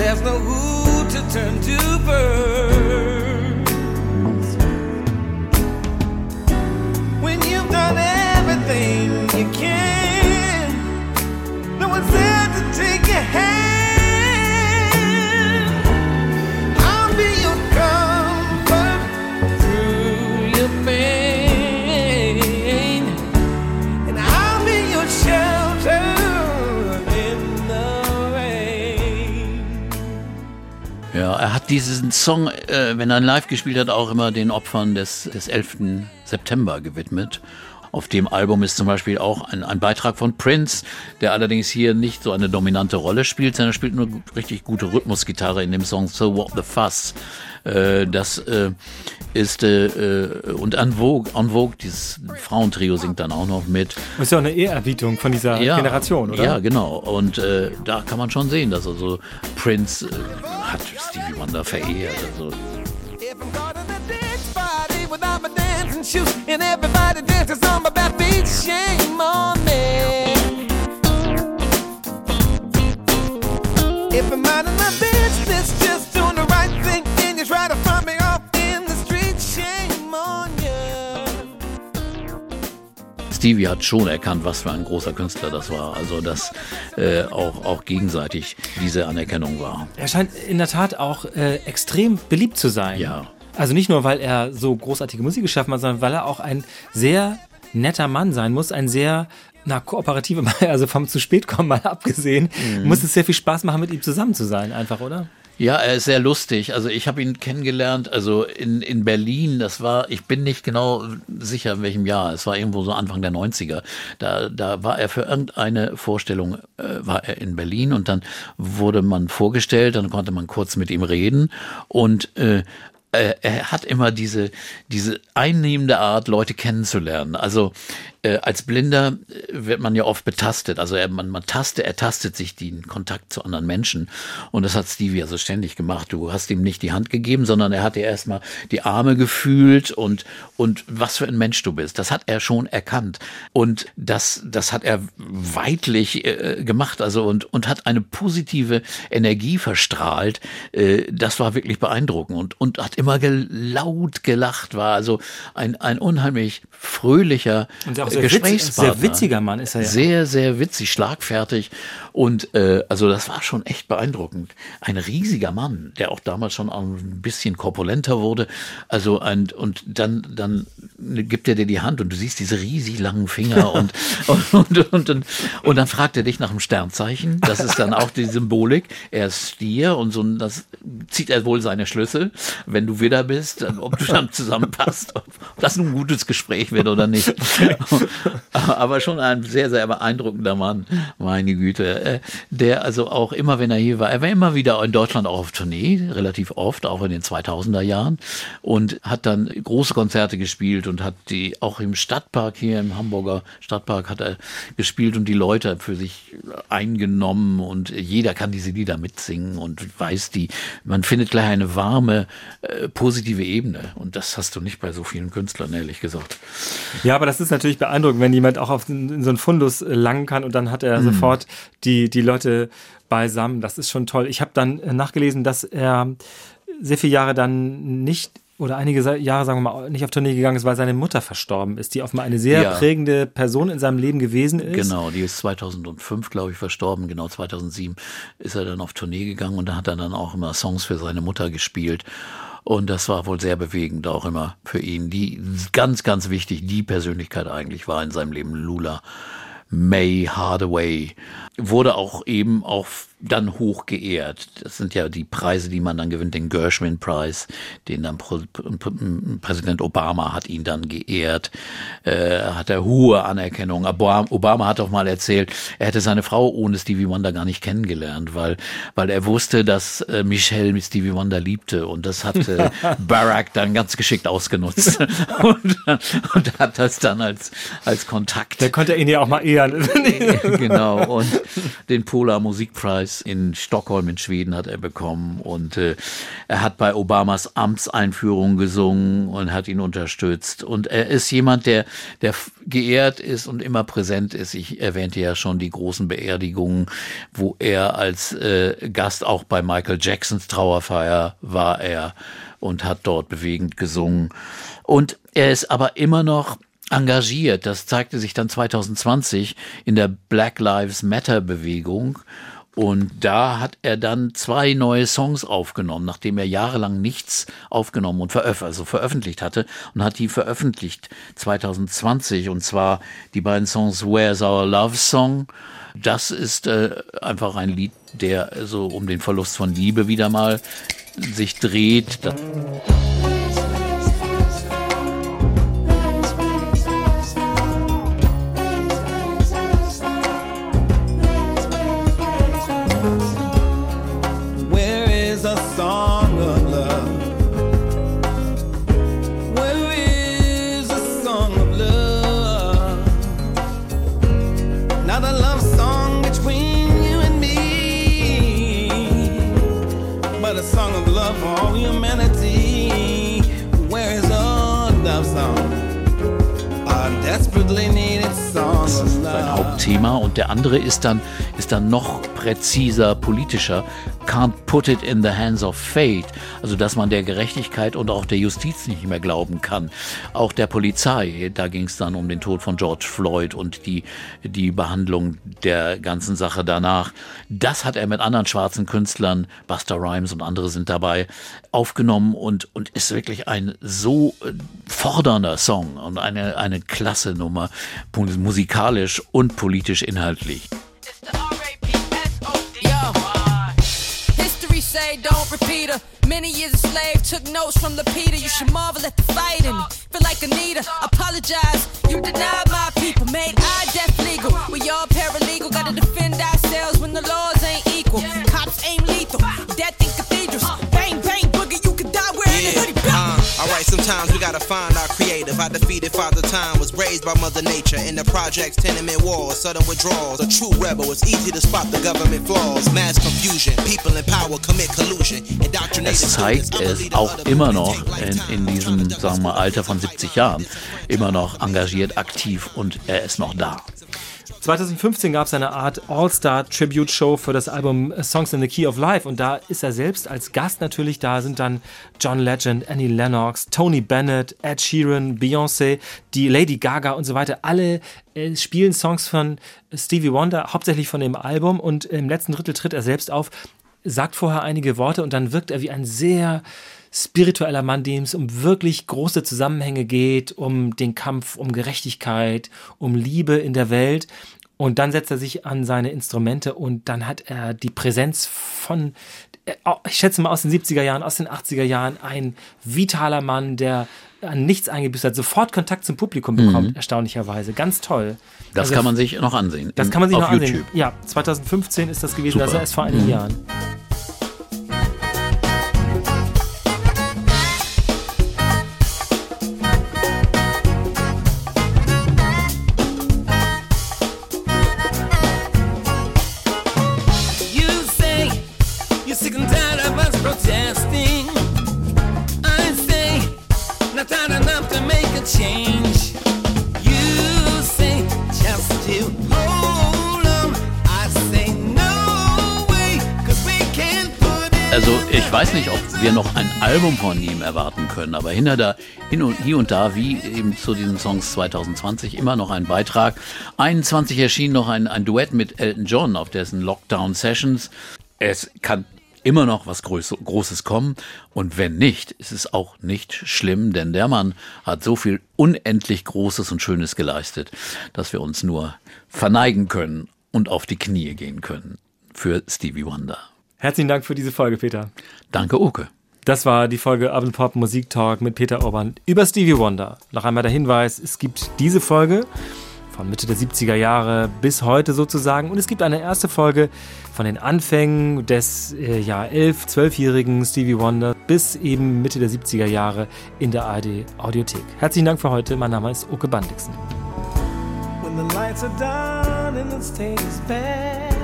there's no who to turn to first. When you've done everything you can, no one's there to take your hand. Er hat diesen Song, äh, wenn er live gespielt hat, auch immer den Opfern des, des 11. September gewidmet. Auf dem Album ist zum Beispiel auch ein, ein Beitrag von Prince, der allerdings hier nicht so eine dominante Rolle spielt, sondern er spielt nur richtig gute Rhythmusgitarre in dem Song So What the Fuss. Äh, das äh, ist, äh, und En Vogue, En Vogue, dieses Frauentrio singt dann auch noch mit. Das ist ja auch eine Ehrerbietung von dieser Generation, oder? Ja, genau. Und äh, da kann man schon sehen, dass also Prince äh, hat Stevie Wonder verehrt. Also If I'm Stevie hat schon erkannt, was für ein großer Künstler das war. Also dass äh, auch, auch gegenseitig diese Anerkennung war. Er scheint in der Tat auch äh, extrem beliebt zu sein. Ja. Also nicht nur, weil er so großartige Musik geschaffen hat, sondern weil er auch ein sehr netter Mann sein muss, ein sehr na, kooperativer Mann, also vom zu spät kommen mal abgesehen, Mhm. muss es sehr viel Spaß machen, mit ihm zusammen zu sein, einfach, oder? Ja, er ist sehr lustig. Also ich habe ihn kennengelernt, also in, in Berlin, das war, ich bin nicht genau sicher in welchem Jahr, es war irgendwo so Anfang der 90er. Da, da war er für irgendeine Vorstellung, äh, war er in Berlin und dann wurde man vorgestellt, dann konnte man kurz mit ihm reden und äh, äh, er hat immer diese, diese einnehmende Art, Leute kennenzulernen. Also äh, als Blinder äh, wird man ja oft betastet. Also er, man, man tastet, er tastet sich den Kontakt zu anderen Menschen. Und das hat Stevie also ständig gemacht. Du hast ihm nicht die Hand gegeben, sondern er hat dir erstmal die Arme gefühlt und, und was für ein Mensch du bist. Das hat er schon erkannt. Und das, das hat er weitlich äh, gemacht. Also und, und hat eine positive Energie verstrahlt. Äh, das war wirklich beeindruckend und, und hat immer gel laut gelacht, war also ein, ein unheimlich fröhlicher auch sehr, witz, Gesprächspartner. sehr witziger Mann ist er ja. Sehr, sehr witzig, schlagfertig. Und äh, also das war schon echt beeindruckend. Ein riesiger Mann, der auch damals schon ein bisschen korpulenter wurde. Also ein, und dann, dann gibt er dir die Hand und du siehst diese riesig langen Finger und, und, und, und, und, und dann fragt er dich nach dem Sternzeichen. Das ist dann auch die Symbolik. Er ist Stier und so, das zieht er wohl seine Schlüssel, wenn du wieder bist, ob du dann zusammenpasst, ob das ein gutes Gespräch wird oder nicht. Aber schon ein sehr, sehr beeindruckender Mann, meine Güte. Äh, Der also auch immer, wenn er hier war, er war immer wieder in Deutschland auch auf Tournee, relativ oft, auch in den 2000er Jahren und hat dann große Konzerte gespielt und hat die auch im Stadtpark hier im Hamburger Stadtpark hat er gespielt und die Leute für sich eingenommen und jeder kann diese Lieder mitsingen und weiß die, man findet gleich eine warme, äh, positive Ebene und das hast du nicht bei so vielen Künstlern, ehrlich gesagt. Ja, aber das ist natürlich beeindruckend, wenn jemand auch auf in so einen Fundus äh, langen kann und dann hat Mhm. er sofort die, die Leute beisammen. Das ist schon toll. Ich habe dann äh, nachgelesen, dass er sehr viele Jahre dann nicht oder einige Jahre, sagen wir mal, nicht auf Tournee gegangen ist, weil seine Mutter verstorben ist, die offenbar eine sehr Ja. prägende Person in seinem Leben gewesen ist. Genau, die ist 2005, glaube ich, verstorben. Genau 2007 ist er dann auf Tournee gegangen und da hat er dann auch immer Songs für seine Mutter gespielt. Und das war wohl sehr bewegend auch immer für ihn. Die ganz, ganz wichtig, die Persönlichkeit eigentlich war in seinem Leben Lula. May Hardaway wurde auch eben auch dann hoch geehrt. Das sind ja die Preise, die man dann gewinnt, den Gershwin-Preis, den dann Pr Pr Präsident Obama hat ihn dann geehrt, äh, hat er hohe Anerkennung. Obama hat auch mal erzählt, er hätte seine Frau ohne Stevie Wonder gar nicht kennengelernt, weil, weil er wusste, dass äh, Michelle mit Stevie Wonder liebte und das hat äh, Barack dann ganz geschickt ausgenutzt und, und hat das dann als, als Kontakt. Der konnte ihn ja auch mal ehren. genau, und den Polar Musikpreis in Stockholm in Schweden hat er bekommen und äh, er hat bei Obamas Amtseinführung gesungen und hat ihn unterstützt und er ist jemand, der, der geehrt ist und immer präsent ist. Ich erwähnte ja schon die großen Beerdigungen, wo er als äh, Gast auch bei Michael Jacksons Trauerfeier war er und hat dort bewegend gesungen. Und er ist aber immer noch engagiert. Das zeigte sich dann 2020 in der Black Lives Matter Bewegung. Und da hat er dann zwei neue Songs aufgenommen, nachdem er jahrelang nichts aufgenommen und veröf also veröffentlicht hatte und hat die veröffentlicht 2020 und zwar die beiden Songs Where's Our Love Song. Das ist äh, einfach ein Lied, der so um den Verlust von Liebe wieder mal sich dreht. Das Hauptthema und der andere ist dann, ist dann noch präziser, politischer. Can't put it in the hands of fate. Also, dass man der Gerechtigkeit und auch der Justiz nicht mehr glauben kann. Auch der Polizei. Da ging es dann um den Tod von George Floyd und die, die Behandlung der ganzen Sache danach. Das hat er mit anderen schwarzen Künstlern, Buster Rhymes und andere sind dabei, aufgenommen und, und ist wirklich ein so äh, fordernder Song und eine, eine klasse Nummer, musikalisch und politisch inhaltlich. Yo. Say don't repeat her. Many years a slave, took notes from Lapita. You should marvel at the fighting. Feel like Anita, apologize. You denied my people, made I death legal. We all paralegal, gotta defend ourselves when the laws ain't equal. Cops aim lethal, death in cathedrals. Bang, bang, boogie, you could die wearing a hoodie. Alright, sometimes we gotta find our creative. I defeated Father Time, was raised by Mother Nature. In the projects, tenement walls, sudden withdrawals. A true rebel, it's easy to spot the government flaws. Mass confusion, people in power commit collusion. Es zeigt es auch immer noch in, in diesem, sagen wir mal, Alter von 70 Jahren, immer noch engagiert, aktiv und er ist noch da. 2015 gab es eine Art All-Star-Tribute-Show für das Album Songs in the Key of Life und da ist er selbst als Gast natürlich da, sind dann John Legend, Annie Lennox, Tony Bennett, Ed Sheeran, Beyoncé, die Lady Gaga und so weiter. Alle äh, spielen Songs von Stevie Wonder, hauptsächlich von dem Album und im letzten Drittel tritt er selbst auf, sagt vorher einige Worte und dann wirkt er wie ein sehr spiritueller Mann, dem es um wirklich große Zusammenhänge geht, um den Kampf, um Gerechtigkeit, um Liebe in der Welt. Und dann setzt er sich an seine Instrumente und dann hat er die Präsenz von, äh, ich schätze mal aus den 70er Jahren, aus den 80er Jahren, ein vitaler Mann, der an nichts eingebüßt hat, sofort Kontakt zum Publikum bekommt, erstaunlicherweise. Ganz toll. Das Also, kann man sich noch ansehen. das kann man sich auf noch ansehen. YouTube. Ja, 2015 ist das gewesen, Super. also erst vor einigen Jahren. Also ich weiß nicht, ob wir noch ein Album von ihm erwarten können, aber hinter da, hin und, hier und da, wie eben zu diesen Songs 2020, immer noch ein Beitrag. 21 erschien noch ein, ein Duett mit Elton John auf dessen Lockdown Sessions. Es kann immer noch was Groß, Großes kommen und wenn nicht, ist es auch nicht schlimm, denn der Mann hat so viel unendlich Großes und Schönes geleistet, dass wir uns nur verneigen können und auf die Knie gehen können für Stevie Wonder. Herzlichen Dank für diese Folge, Peter. Danke, Oke. Das war die Folge Urban Pop Musik Talk mit Peter Urban über Stevie Wonder. Noch einmal der Hinweis, es gibt diese Folge von Mitte der 70er Jahre bis heute sozusagen und es gibt eine erste Folge von den Anfängen des äh, ja 11, 12-jährigen Stevie Wonder bis eben Mitte der 70er Jahre in der ARD Audiothek. Herzlichen Dank für heute. Mein Name ist Oke Bandixen. When the lights are down and the stage is bare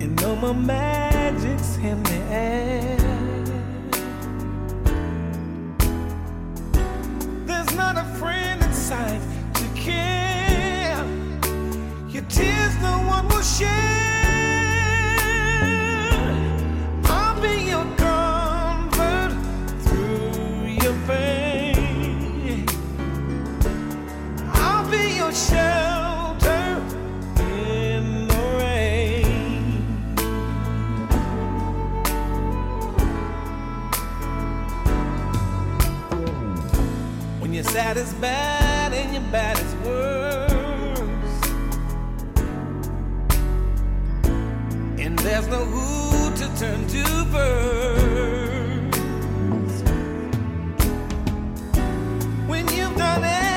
And no more magic's in the air. There's not a friend in sight to care. Your tears no one will share. I'll be your comfort through your pain. I'll be your shelter sad is bad and your bad is worse. And there's no who to turn to first. When you've done it.